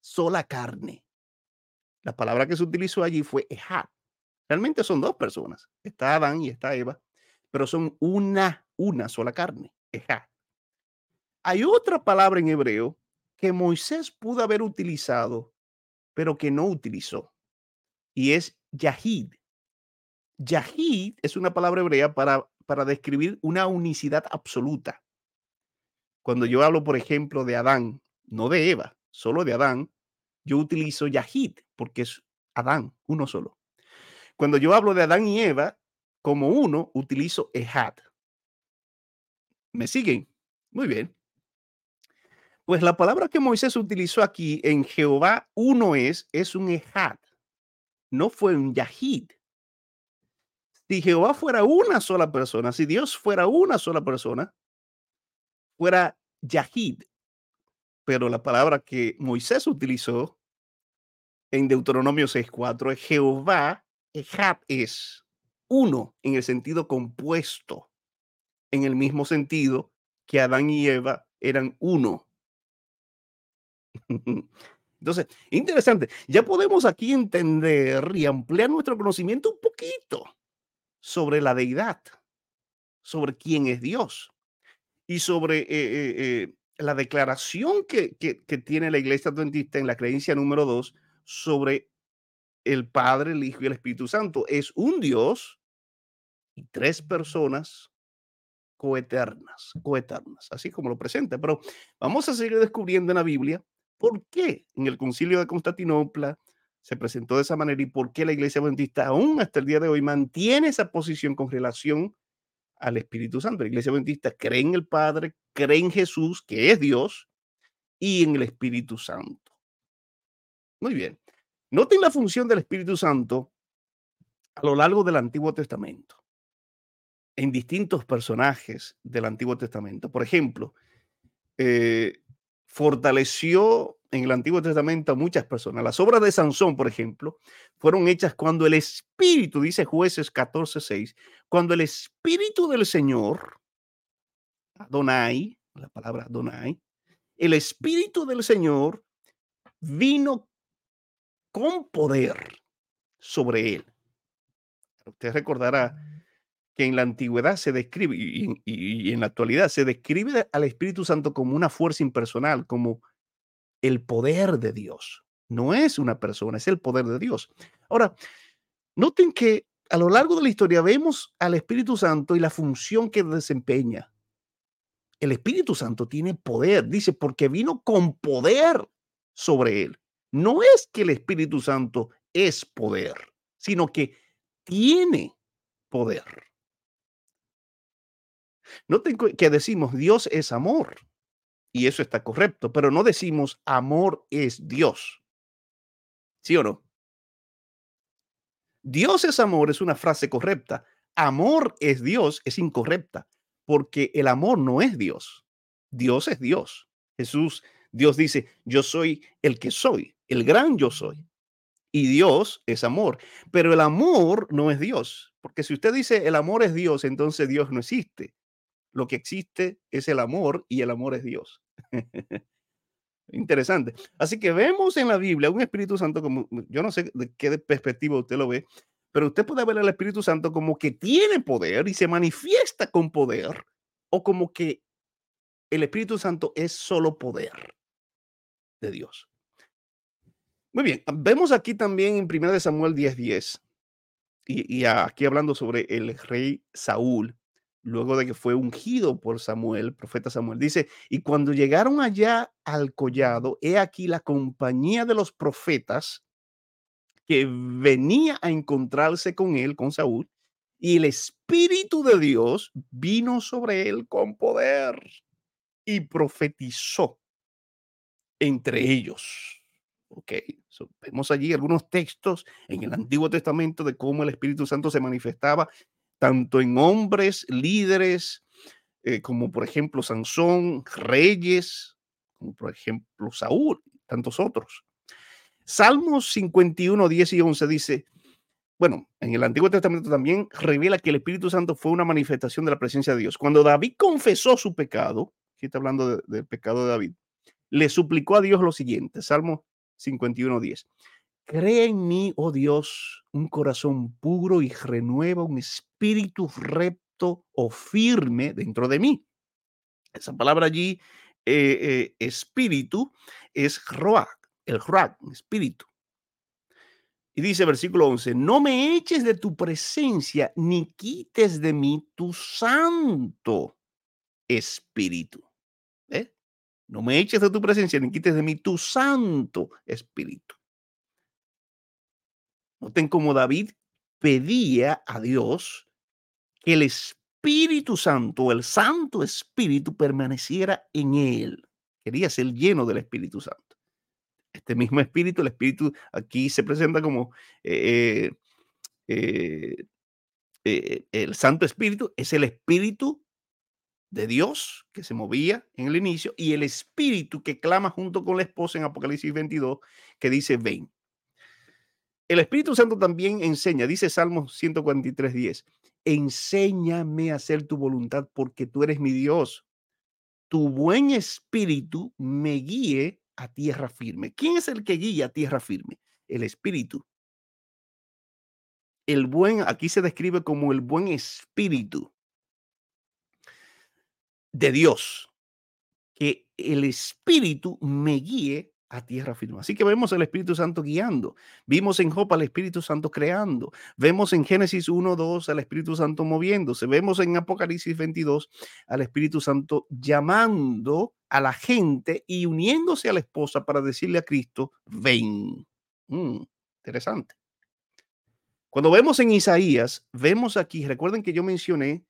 sola carne. La palabra que se utilizó allí fue Ejá. Realmente son dos personas. Está Adán y está Eva, pero son una, una sola carne. Ejá. Hay otra palabra en hebreo que Moisés pudo haber utilizado, pero que no utilizó. Y es Yahid. Yahid es una palabra hebrea para, para describir una unicidad absoluta. Cuando yo hablo, por ejemplo, de Adán, no de Eva, solo de Adán, yo utilizo Yahid porque es Adán, uno solo. Cuando yo hablo de Adán y Eva, como uno, utilizo Ehad. ¿Me siguen? Muy bien. Pues la palabra que Moisés utilizó aquí en Jehová uno es, es un Ehad, no fue un Yahid. Si Jehová fuera una sola persona, si Dios fuera una sola persona, fuera Yahid. Pero la palabra que Moisés utilizó en Deuteronomio 6.4 es Jehová, Ehad es uno en el sentido compuesto, en el mismo sentido que Adán y Eva eran uno. Entonces, interesante. Ya podemos aquí entender y ampliar nuestro conocimiento un poquito sobre la deidad, sobre quién es Dios y sobre eh, eh, eh, la declaración que, que, que, tiene la iglesia adventista en la creencia número dos sobre el Padre, el Hijo y el Espíritu Santo. Es un Dios y tres personas coeternas, coeternas, así como lo presenta. Pero vamos a seguir descubriendo en la Biblia por qué en el concilio de Constantinopla se presentó de esa manera y por qué la iglesia adventista aún hasta el día de hoy mantiene esa posición con relación al Espíritu Santo. La iglesia adventista cree en el Padre, cree en Jesús, que es Dios, y en el Espíritu Santo. Muy bien. Noten la función del Espíritu Santo a lo largo del Antiguo Testamento, en distintos personajes del Antiguo Testamento. Por ejemplo, eh, fortaleció en el Antiguo Testamento a muchas personas. Las obras de Sansón, por ejemplo, fueron hechas cuando el Espíritu, dice jueces 14.6, cuando el Espíritu del Señor, Adonai, la palabra Adonai, el Espíritu del Señor vino con poder sobre él. Usted recordará que en la antigüedad se describe y, en la actualidad se describe al Espíritu Santo como una fuerza impersonal, como el poder de Dios. No es una persona, es el poder de Dios. Ahora, noten que a lo largo de la historia vemos al Espíritu Santo y la función que desempeña. El Espíritu Santo tiene poder, dice, porque vino con poder sobre él. No es que el Espíritu Santo es poder, sino que tiene poder. Noten que decimos Dios es amor y eso está correcto, pero no decimos amor es Dios. ¿Sí o no? Dios es amor es una frase correcta. Amor es Dios es incorrecta porque el amor no es Dios. Dios es Dios. Jesús, Dios dice, yo soy el que soy, el gran yo soy. Y Dios es amor. Pero el amor no es Dios. Porque si usted dice el amor es Dios, entonces Dios no existe lo que existe es el amor y el amor es Dios. Interesante. Así que vemos en la Biblia un Espíritu Santo como, yo no sé de qué perspectiva usted lo ve, pero usted puede ver al Espíritu Santo como que tiene poder y se manifiesta con poder, o como que el Espíritu Santo es solo poder de Dios. Muy bien, vemos aquí también en 1 Samuel 10:10, 10, y, y aquí hablando sobre el rey Saúl, luego de que fue ungido por Samuel, profeta Samuel, dice, y cuando llegaron allá al collado, he aquí la compañía de los profetas que venía a encontrarse con él, con Saúl, y el Espíritu de Dios vino sobre él con poder y profetizó entre ellos. Ok, vemos allí algunos textos en el Antiguo Testamento de cómo el Espíritu Santo se manifestaba tanto en hombres, líderes, eh, como por ejemplo Sansón, reyes, como por ejemplo Saúl, tantos otros. Salmos 51, 10 y 11 dice, bueno, en el Antiguo Testamento también revela que el Espíritu Santo fue una manifestación de la presencia de Dios. Cuando David confesó su pecado, aquí está hablando del pecado de David, le suplicó a Dios lo siguiente, Salmo 51, 10. Crea en mí, oh Dios, un corazón puro y renueva un espíritu recto o firme dentro de mí. Esa palabra allí, eh, eh, espíritu, es roak, el roak, espíritu. Y dice versículo 11, no me eches de tu presencia ni quites de mí tu santo espíritu. No me eches de tu presencia ni quites de mí tu santo espíritu. Noten cómo David pedía a Dios que el Espíritu Santo, el Santo Espíritu, permaneciera en él. Quería ser lleno del Espíritu Santo. Este mismo Espíritu, el Espíritu aquí se presenta como eh, eh, eh, el Santo Espíritu, es el Espíritu de Dios que se movía en el inicio y el Espíritu que clama junto con la esposa en Apocalipsis 22 que dice ven. El Espíritu Santo también enseña, dice Salmos 143, 10, enséñame a hacer tu voluntad porque tú eres mi Dios. Tu buen espíritu me guíe a tierra firme. ¿Quién es el que guía a tierra firme? El espíritu. El buen, aquí se describe como el buen espíritu de Dios. Que el espíritu me guíe a tierra firme. Así que vemos el Espíritu Santo guiando. Vimos en Job al Espíritu Santo creando. Vemos en Génesis 1, 2 al Espíritu Santo moviéndose. Vemos en Apocalipsis 22 al Espíritu Santo llamando a la gente y uniéndose a la esposa para decirle a Cristo, ven. Mm, interesante. Cuando vemos en Isaías, vemos aquí, recuerden que yo mencioné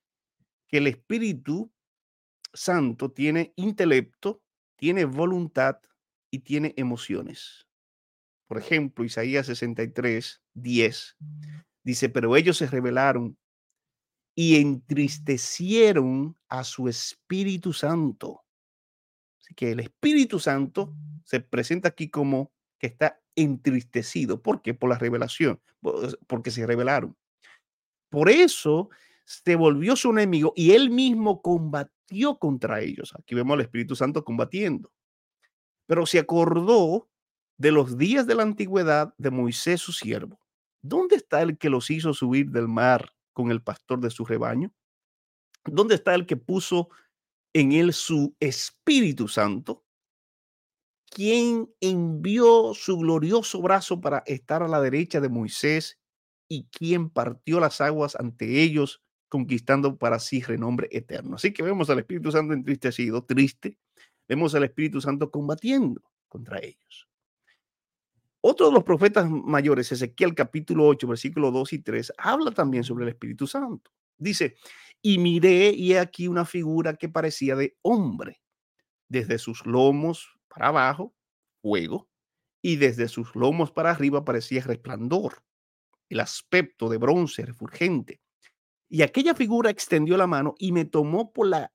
que el Espíritu Santo tiene intelecto, tiene voluntad, y tiene emociones. Por ejemplo, Isaías 63, 10 dice, pero ellos se rebelaron y entristecieron a su Espíritu Santo. Así que el Espíritu Santo se presenta aquí como que está entristecido. ¿Por qué? Por la revelación, porque se rebelaron. Por eso se volvió su enemigo y él mismo combatió contra ellos. Aquí vemos al Espíritu Santo combatiendo pero se acordó de los días de la antigüedad de Moisés su siervo. ¿Dónde está el que los hizo subir del mar con el pastor de su rebaño? ¿Dónde está el que puso en él su Espíritu Santo? ¿Quién envió su glorioso brazo para estar a la derecha de Moisés y quien partió las aguas ante ellos, conquistando para sí renombre eterno? Así que vemos al Espíritu Santo entristecido, triste, vemos al Espíritu Santo combatiendo contra ellos. Otro de los profetas mayores, Ezequiel capítulo 8, versículo 2 y 3, habla también sobre el Espíritu Santo. Dice, y miré y he aquí una figura que parecía de hombre, desde sus lomos para abajo, fuego, y desde sus lomos para arriba parecía resplandor, el aspecto de bronce refulgente. Y aquella figura extendió la mano y me tomó por la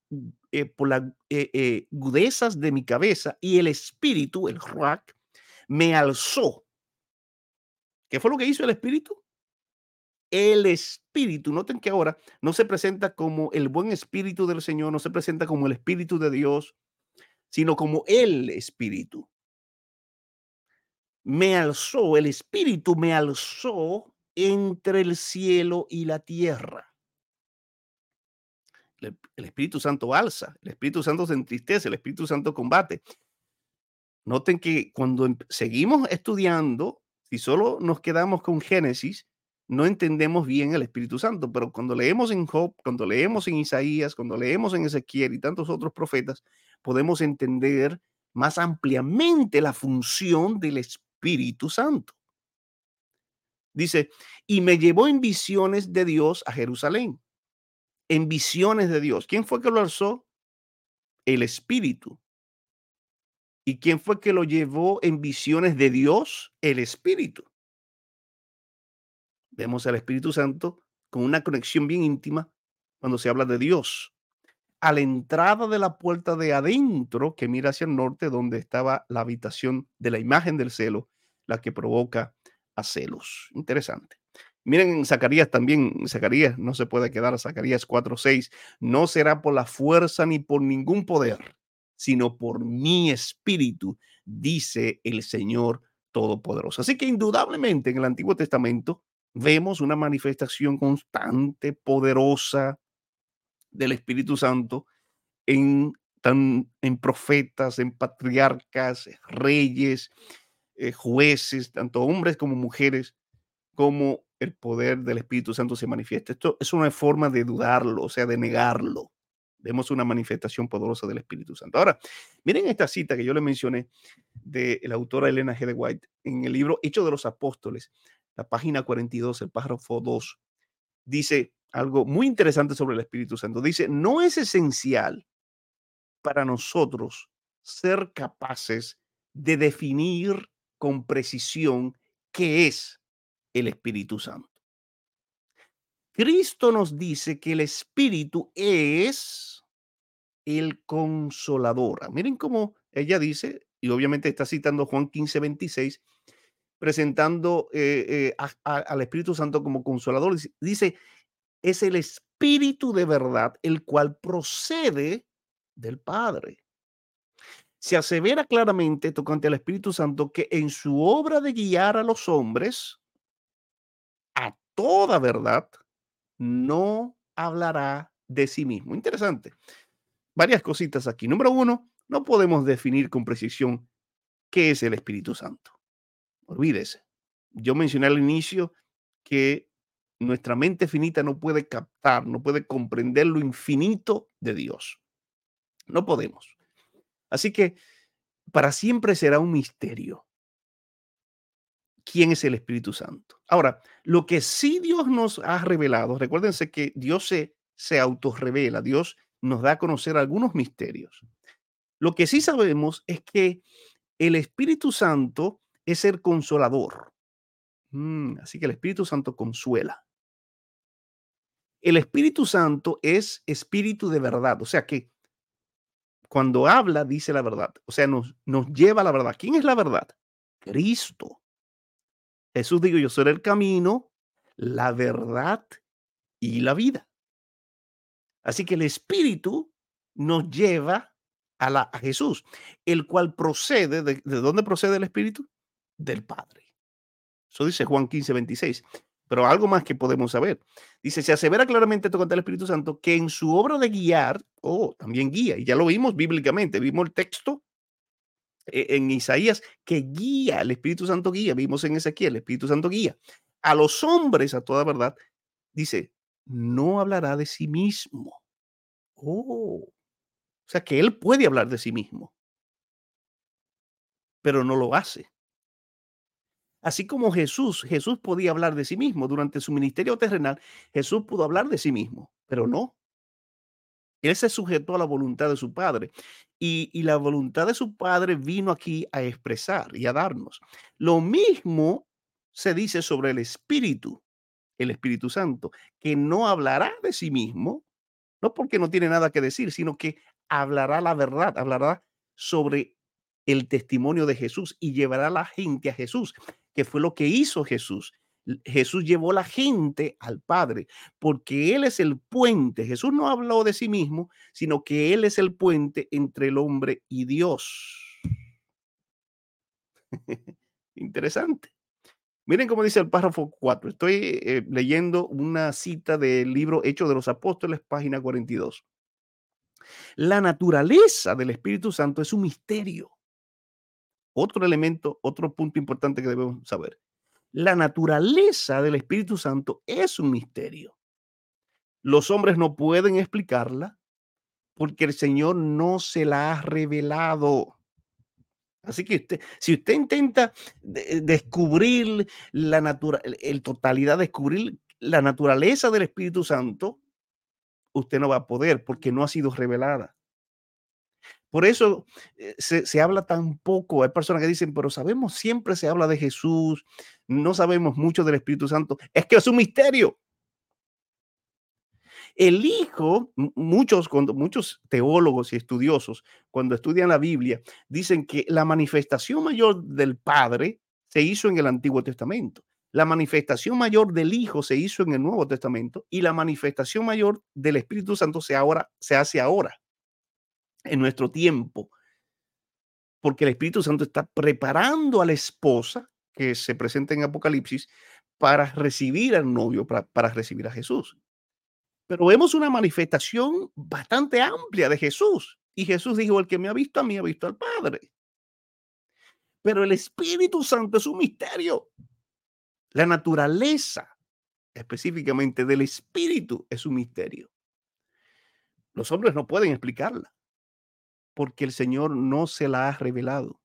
eh, por las eh, eh, de mi cabeza y el espíritu, el ruach, me alzó. ¿Qué fue lo que hizo el espíritu? el Espíritu. Noten que ahora no se presenta como el buen Espíritu del Señor, no se presenta como el Espíritu de Dios, sino como el Espíritu. Me alzó, el Espíritu me alzó entre el cielo y la tierra. El, Espíritu Santo alza, el Espíritu Santo se entristece, el Espíritu Santo combate. Noten que cuando em, seguimos estudiando, si solo nos quedamos con Génesis, no entendemos bien el Espíritu Santo, pero cuando leemos en Job, cuando leemos en Isaías, cuando leemos en Ezequiel y tantos otros profetas, podemos entender más ampliamente la función del Espíritu Santo. Dice, y me llevó en visiones de Dios a Jerusalén. En visiones de Dios. ¿Quién fue que lo alzó? El Espíritu. ¿Y quién fue que lo llevó en visiones de Dios? El Espíritu. Vemos al Espíritu Santo con una conexión bien íntima cuando se habla de Dios. A la entrada de la puerta de adentro que mira hacia el norte, donde estaba la habitación de la imagen del celo, la que provoca a celos. Interesante. Miren en Zacarías también, Zacarías no se puede quedar, Zacarías 4:6, no será por la fuerza ni por ningún poder, sino por mi espíritu, dice el Señor Todopoderoso. Así que indudablemente en el Antiguo Testamento vemos una manifestación constante, poderosa del Espíritu Santo en, tan, en profetas, en patriarcas, reyes, eh, jueces, tanto hombres como mujeres, como el poder del Espíritu Santo se manifiesta. Esto es una forma de dudarlo, o sea, de negarlo. Vemos una manifestación poderosa del Espíritu Santo. Ahora, miren esta cita que yo le mencioné de la autora Elena G. de White en el libro Hechos de los Apóstoles la página 42, el párrafo 2, dice algo muy interesante sobre el Espíritu Santo. Dice, no es esencial para nosotros ser capaces de definir con precisión qué es el Espíritu Santo. Cristo nos dice que el Espíritu es el consolador. Miren cómo ella dice, y obviamente está citando Juan 15, 26, presentando eh, eh, al Espíritu Santo como consolador. Dice, es el Espíritu de verdad, el cual procede del Padre. Se asevera claramente tocante al Espíritu Santo que en su obra de guiar a los hombres a toda verdad, no hablará de sí mismo. Interesante. Varias cositas aquí. Número uno, no podemos definir con precisión qué es el Espíritu Santo. Olvídese. Yo mencioné al inicio que nuestra mente finita no puede captar, no puede comprender lo infinito de Dios. No podemos. Así que para siempre será un misterio. ¿Quién es el Espíritu Santo? Ahora, lo que sí Dios nos ha revelado, recuérdense que Dios se, se autorrevela, Dios nos da a conocer algunos misterios. Lo que sí sabemos es que el Espíritu Santo es ser consolador. Mm, así que el Espíritu Santo consuela. El Espíritu Santo es espíritu de verdad, o sea que cuando habla dice la verdad, o sea, nos, nos lleva a la verdad. ¿Quién es la verdad? Cristo. Jesús dijo, yo soy el camino, la verdad y la vida. Así que el Espíritu nos lleva a, la, Jesús, el cual procede, de, ¿de dónde procede el Espíritu? del Padre. Eso dice Juan 15, 26. Pero algo más que podemos saber. Dice, se asevera claramente tocante el Espíritu Santo que en su obra de guiar, oh, también guía, y ya lo vimos bíblicamente, vimos el texto en Isaías que guía, el Espíritu Santo guía, vimos en Ezequiel, el Espíritu Santo guía. A los hombres, a toda verdad, dice, no hablará de sí mismo. Oh, o sea que él puede hablar de sí mismo, pero no lo hace. Así como Jesús, Jesús podía hablar de sí mismo durante su ministerio terrenal, Jesús pudo hablar de sí mismo, pero no. Él se sujetó a la voluntad de su Padre y, la voluntad de su Padre vino aquí a expresar y a darnos. Lo mismo se dice sobre el Espíritu, el Espíritu Santo, que no hablará de sí mismo, no porque no tiene nada que decir, sino que hablará la verdad, hablará sobre el testimonio de Jesús y llevará a la gente a Jesús que fue lo que hizo Jesús. Jesús llevó la gente al Padre, porque Él es el puente. Jesús no habló de sí mismo, sino que Él es el puente entre el hombre y Dios. Interesante. Miren cómo dice el párrafo 4. Estoy eh, leyendo una cita del libro Hechos de los Apóstoles, página 42. La naturaleza del Espíritu Santo es un misterio. Otro elemento, otro punto importante que debemos saber. La naturaleza del Espíritu Santo es un misterio. Los hombres no pueden explicarla porque el Señor no se la ha revelado. Así que usted, si usted intenta descubrir la naturaleza, el totalidad, descubrir la naturaleza del Espíritu Santo, usted no va a poder porque no ha sido revelada. Por eso eh, se, se, habla tan poco. Hay personas que dicen, pero sabemos, siempre se habla de Jesús, no sabemos mucho del Espíritu Santo. Es que es un misterio. El Hijo, muchos, muchos teólogos y estudiosos, cuando estudian la Biblia, dicen que la manifestación mayor del Padre se hizo en el Antiguo Testamento. La manifestación mayor del Hijo se hizo en el Nuevo Testamento y la manifestación mayor del Espíritu Santo se, ahora, se hace ahora, en nuestro tiempo, porque el Espíritu Santo está preparando a la esposa que se presenta en Apocalipsis para recibir al novio, para, para recibir a Jesús. Pero vemos una manifestación bastante amplia de Jesús. Y Jesús dijo, el que me ha visto a mí ha visto al Padre. Pero el Espíritu Santo es un misterio. La naturaleza específicamente del Espíritu es un misterio. Los hombres no pueden explicarla porque el Señor no se la ha revelado.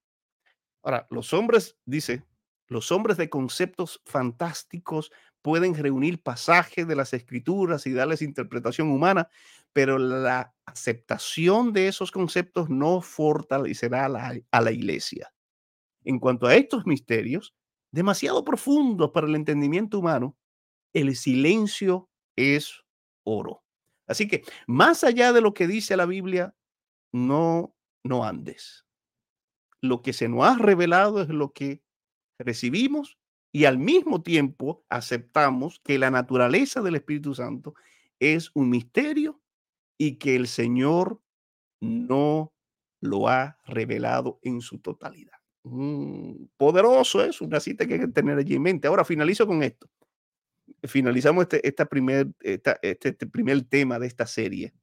Ahora, los hombres, dice, los hombres de conceptos fantásticos pueden reunir pasajes de las escrituras y darles interpretación humana, pero la aceptación de esos conceptos no fortalecerá a la, a la iglesia. En cuanto a estos misterios, demasiado profundos para el entendimiento humano, el silencio es oro. Así que más allá de lo que dice la Biblia, no, no andes. Lo que se nos ha revelado es lo que recibimos y al mismo tiempo aceptamos que la naturaleza del Espíritu Santo es un misterio y que el Señor no lo ha revelado en su totalidad. Mm, poderoso es una cita que hay que tener allí en mente. Ahora finalizo con esto. Finalizamos este, esta primer, este, este, primer tema de esta serie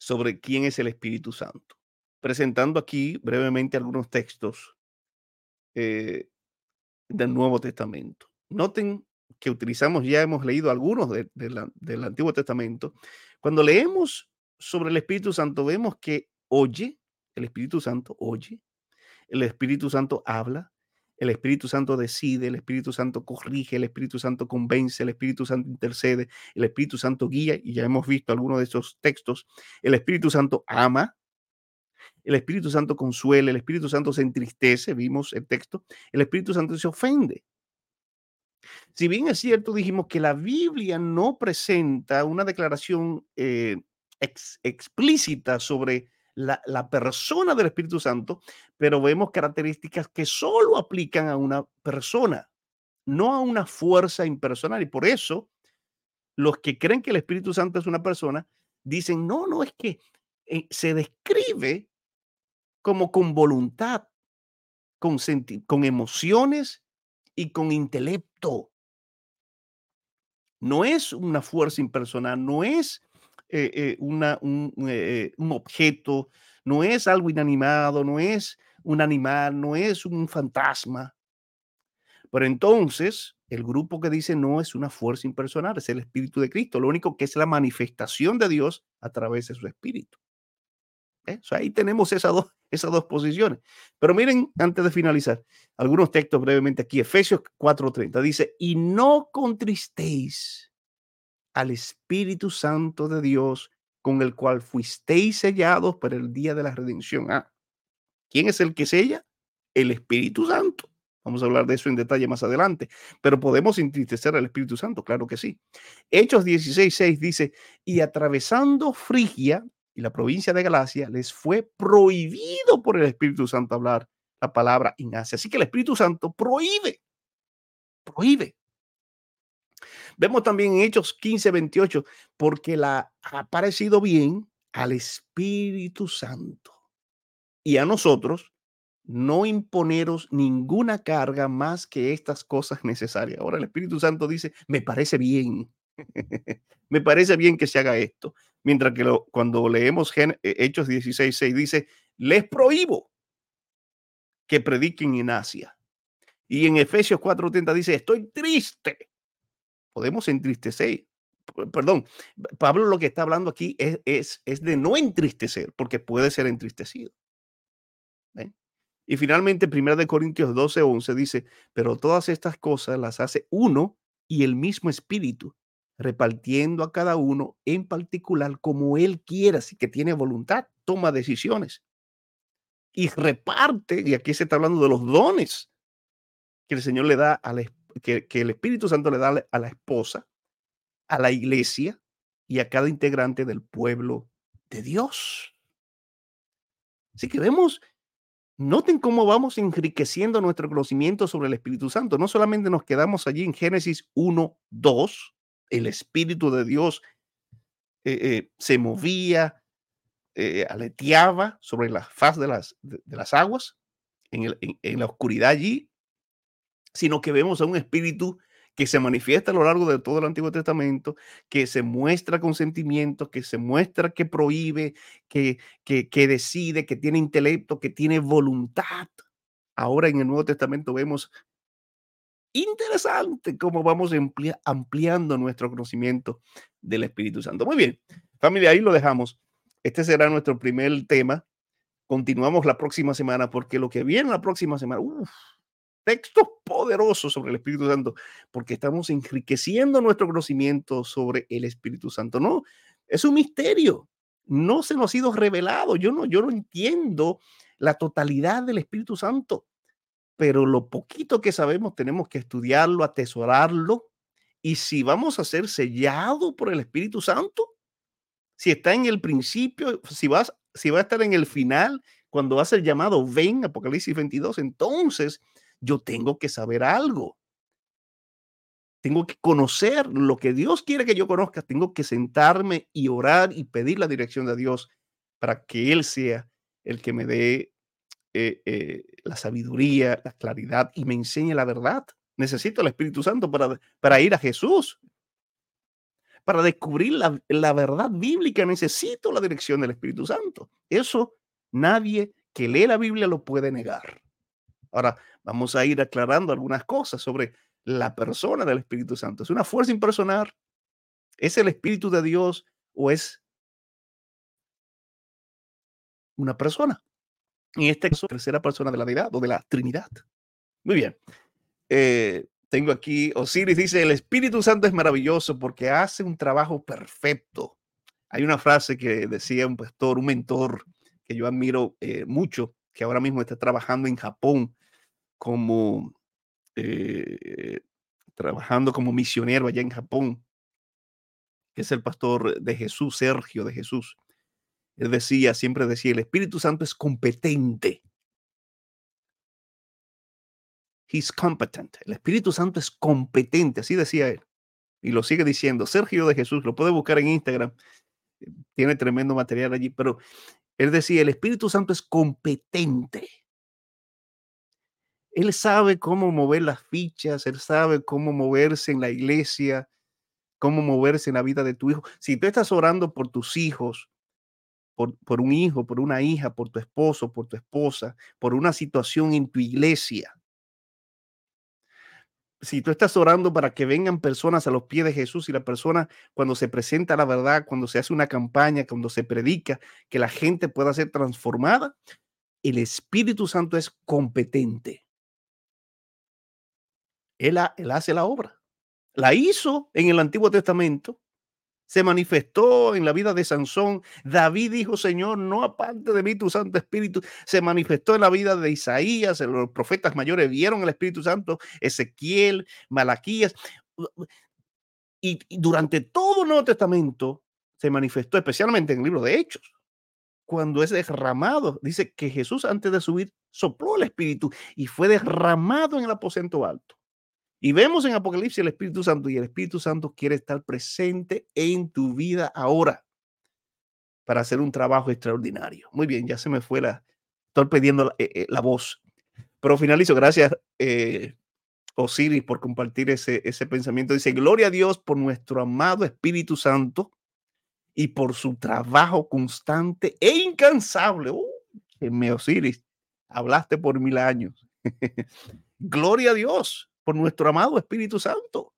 sobre quién es el Espíritu Santo, presentando aquí brevemente algunos textos eh, del Nuevo Testamento. Noten que utilizamos, ya hemos leído algunos del Antiguo Testamento. Cuando leemos sobre el Espíritu Santo, vemos que oye, el Espíritu Santo oye, el Espíritu Santo habla, el Espíritu Santo decide, el Espíritu Santo corrige, el Espíritu Santo convence, el Espíritu Santo intercede, el Espíritu Santo guía, y ya hemos visto algunos de esos textos, el Espíritu Santo ama, el Espíritu Santo consuela, el Espíritu Santo se entristece, vimos el texto, el Espíritu Santo se ofende. Si bien es cierto, dijimos que la Biblia no presenta una declaración eh, explícita sobre la, persona del Espíritu Santo, pero vemos características que solo aplican a una persona, no a una fuerza impersonal. Y por eso los que creen que el Espíritu Santo es una persona, dicen, no, no, es que eh, se describe como con voluntad, con, con emociones y con intelecto. No es una fuerza impersonal, no es eh, eh, eh, un objeto, no es algo inanimado, no es un animal, no es un fantasma. Pero entonces, el grupo que dice no es una fuerza impersonal, es el Espíritu de Cristo, lo único que es la manifestación de Dios a través de su Espíritu. ¿eh? ahí tenemos esas dos, esas dos posiciones. Pero miren, antes de finalizar, algunos textos brevemente aquí. Efesios 4:30 dice, y no contristéis al Espíritu Santo de Dios, con el cual fuisteis sellados para el día de la redención. Ah, ¿quién es el que sella? El Espíritu Santo. Vamos a hablar de eso en detalle más adelante. Pero podemos entristecer al Espíritu Santo, claro que sí. Hechos 16:6 dice, y atravesando Frigia y la provincia de Galacia les fue prohibido por el Espíritu Santo hablar la palabra en Así que el Espíritu Santo prohíbe, prohíbe. Vemos también en Hechos 15, 28, porque la ha parecido bien al Espíritu Santo y a nosotros no imponeros ninguna carga más que estas cosas necesarias. Ahora el Espíritu Santo dice, me parece bien, me parece bien que se haga esto. Mientras que cuando leemos eh, Hechos 16, 6 dice, les prohíbo que prediquen en Asia. Y en Efesios 4:30 dice, estoy triste. Podemos entristecer. Perdón, Pablo lo que está hablando aquí es, es, de no entristecer, porque puede ser entristecido. Y finalmente, 1 de Corintios 12, 11 dice, pero todas estas cosas las hace uno y el mismo espíritu, repartiendo a cada uno en particular como él quiera, así que tiene voluntad, toma decisiones y reparte, y aquí se está hablando de los dones que el Señor le da, a que, el Espíritu Santo le da a la esposa, a la iglesia y a cada integrante del pueblo de Dios. Así que vemos Noten cómo vamos enriqueciendo nuestro conocimiento sobre el Espíritu Santo. No solamente nos quedamos allí en Génesis 1, 2, el Espíritu de Dios eh, eh, se movía, eh, aleteaba sobre la faz de las, de, las aguas, en la oscuridad allí, sino que vemos a un Espíritu que se manifiesta a lo largo de todo el Antiguo Testamento, que se muestra con sentimientos, que se muestra que prohíbe, que, que, decide, que tiene intelecto, que tiene voluntad. Ahora en el Nuevo Testamento vemos interesante cómo vamos ampliando nuestro conocimiento del Espíritu Santo. Muy bien, familia, ahí lo dejamos. Este será nuestro primer tema. Continuamos la próxima semana porque lo que viene la próxima semana, textos poderosos sobre el Espíritu Santo, porque estamos enriqueciendo nuestro conocimiento sobre el Espíritu Santo. No, es un misterio. No se nos ha sido revelado. Yo no, yo no entiendo la totalidad del Espíritu Santo, pero lo poquito que sabemos tenemos que estudiarlo, atesorarlo. Y si vamos a ser sellados por el Espíritu Santo, si está en el principio, si vas, si va a estar en el final, cuando va a ser llamado ven, Apocalipsis 22, entonces yo tengo que saber algo. Tengo que conocer lo que Dios quiere que yo conozca. Tengo que sentarme y orar y pedir la dirección de Dios para que Él sea el que me dé eh, eh, la sabiduría, la claridad y me enseñe la verdad. Necesito el Espíritu Santo para, para ir a Jesús. Para descubrir la, la verdad bíblica necesito la dirección del Espíritu Santo. Eso nadie que lee la Biblia lo puede negar. Ahora, vamos a ir aclarando algunas cosas sobre la persona del Espíritu Santo. ¿Es una fuerza impersonal? ¿Es el Espíritu de Dios o es una persona? En este caso, tercera persona de la deidad o de la Trinidad. Muy bien. Eh, tengo aquí, Osiris dice, el Espíritu Santo es maravilloso porque hace un trabajo perfecto. Hay una frase que decía un pastor, un mentor que yo admiro eh, mucho, que ahora mismo está trabajando en Japón como eh, trabajando como misionero allá en Japón, que es el pastor de Jesús, Sergio de Jesús. Él decía, siempre decía, el Espíritu Santo es competente. He's competent. El Espíritu Santo es competente, así decía él. Y lo sigue diciendo. Sergio de Jesús, lo puede buscar en Instagram. Tiene tremendo material allí, pero él decía, el Espíritu Santo es competente. Él sabe cómo mover las fichas, él sabe cómo moverse en la iglesia, cómo moverse en la vida de tu hijo. Si tú estás orando por tus hijos, por, un hijo, por una hija, por tu esposo, por tu esposa, por una situación en tu iglesia. Si tú estás orando para que vengan personas a los pies de Jesús y la persona cuando se presenta la verdad, cuando se hace una campaña, cuando se predica, que la gente pueda ser transformada, el Espíritu Santo es competente. Él, hace la obra. La hizo en el Antiguo Testamento, se manifestó en la vida de Sansón. David dijo, Señor, no aparte de mí tu Santo Espíritu. Se manifestó en la vida de Isaías, los profetas mayores vieron el Espíritu Santo, Ezequiel, Malaquías. Y, y durante todo el Nuevo Testamento se manifestó, especialmente en el libro de Hechos, cuando es derramado. Dice que Jesús antes de subir sopló el Espíritu y fue derramado en el aposento alto. Y vemos en Apocalipsis el Espíritu Santo y el Espíritu Santo quiere estar presente en tu vida ahora para hacer un trabajo extraordinario. Muy bien, ya se me fue la, estoy pidiendo la, eh, eh, la voz, pero finalizo. Gracias, eh, Osiris, por compartir ese, ese pensamiento. Dice, gloria a Dios por nuestro amado Espíritu Santo y por su trabajo constante e incansable. Uh, me Osiris, hablaste por mil años. gloria a Dios por nuestro amado Espíritu Santo.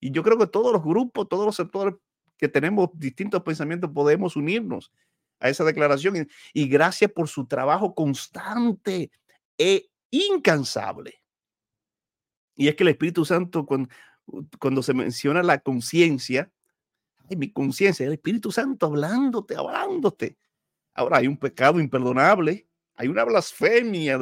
Y yo creo que todos los grupos, todos los sectores que tenemos distintos pensamientos podemos unirnos a esa declaración. Y, gracias por su trabajo constante e incansable. Y es que el Espíritu Santo, cuando, cuando se menciona la conciencia, mi conciencia, el Espíritu Santo hablándote, hablándote. Ahora hay un pecado imperdonable hay una blasfemia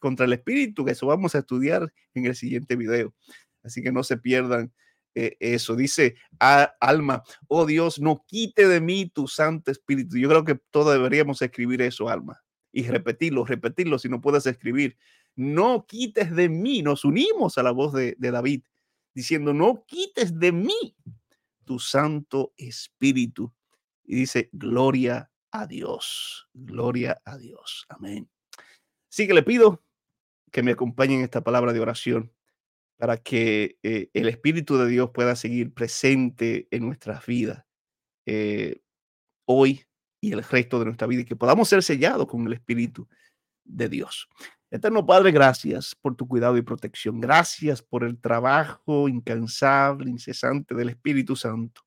contra el espíritu, que eso vamos a estudiar en el siguiente video. Así que no se pierdan eh, eso. Dice Alma, oh Dios, no quite de mí tu Santo Espíritu. Yo creo que todos deberíamos escribir eso, Alma, y repetirlo, repetirlo si no puedes escribir. No quites de mí. Nos unimos a la voz de, de David diciendo, no quites de mí tu Santo Espíritu. Y dice, gloria a Dios. Gloria a Dios. Amén. Así que le pido que me acompañen en esta palabra de oración para que eh, el Espíritu de Dios pueda seguir presente en nuestras vidas eh, hoy y el resto de nuestra vida y que podamos ser sellados con el Espíritu de Dios. Eterno Padre, gracias por tu cuidado y protección. Gracias por el trabajo incansable, incesante del Espíritu Santo,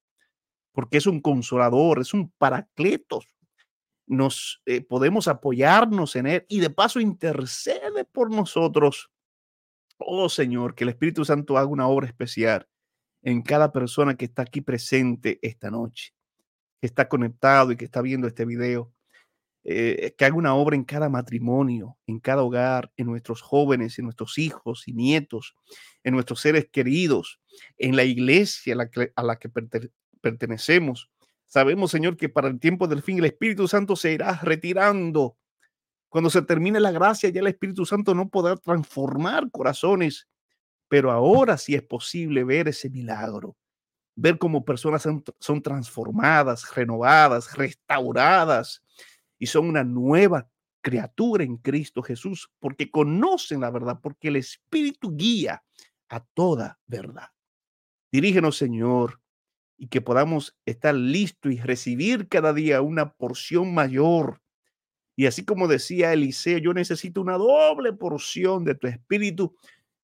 porque es un consolador, es un paracletos nos eh, podemos apoyarnos en Él y de paso intercede por nosotros. Oh Señor, que el Espíritu Santo haga una obra especial en cada persona que está aquí presente esta noche, que está conectado y que está viendo este video. Eh, que haga una obra en cada matrimonio, en cada hogar, en nuestros jóvenes, en nuestros hijos y nietos, en nuestros seres queridos, en la iglesia a la que, a la que pertenecemos, Sabemos, Señor, que para el tiempo del fin el Espíritu Santo se irá retirando. Cuando se termine la gracia, ya el Espíritu Santo no podrá transformar corazones. Pero ahora sí es posible ver ese milagro, ver cómo personas son, transformadas, renovadas, restauradas y son una nueva criatura en Cristo Jesús, porque conocen la verdad, porque el Espíritu guía a toda verdad. Dirígenos, Señor, y que podamos estar listos y recibir cada día una porción mayor. Y así como decía Eliseo, yo necesito una doble porción de tu espíritu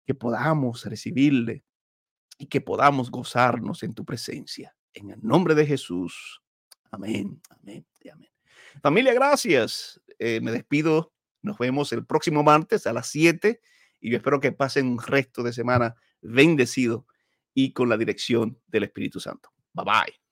que podamos recibirle y que podamos gozarnos en tu presencia. En el nombre de Jesús. Amén, amén amén. Familia, gracias. Eh, me despido. Nos vemos el próximo martes a las 7 y yo espero que pasen un resto de semana bendecido y con la dirección del Espíritu Santo. Bye bye.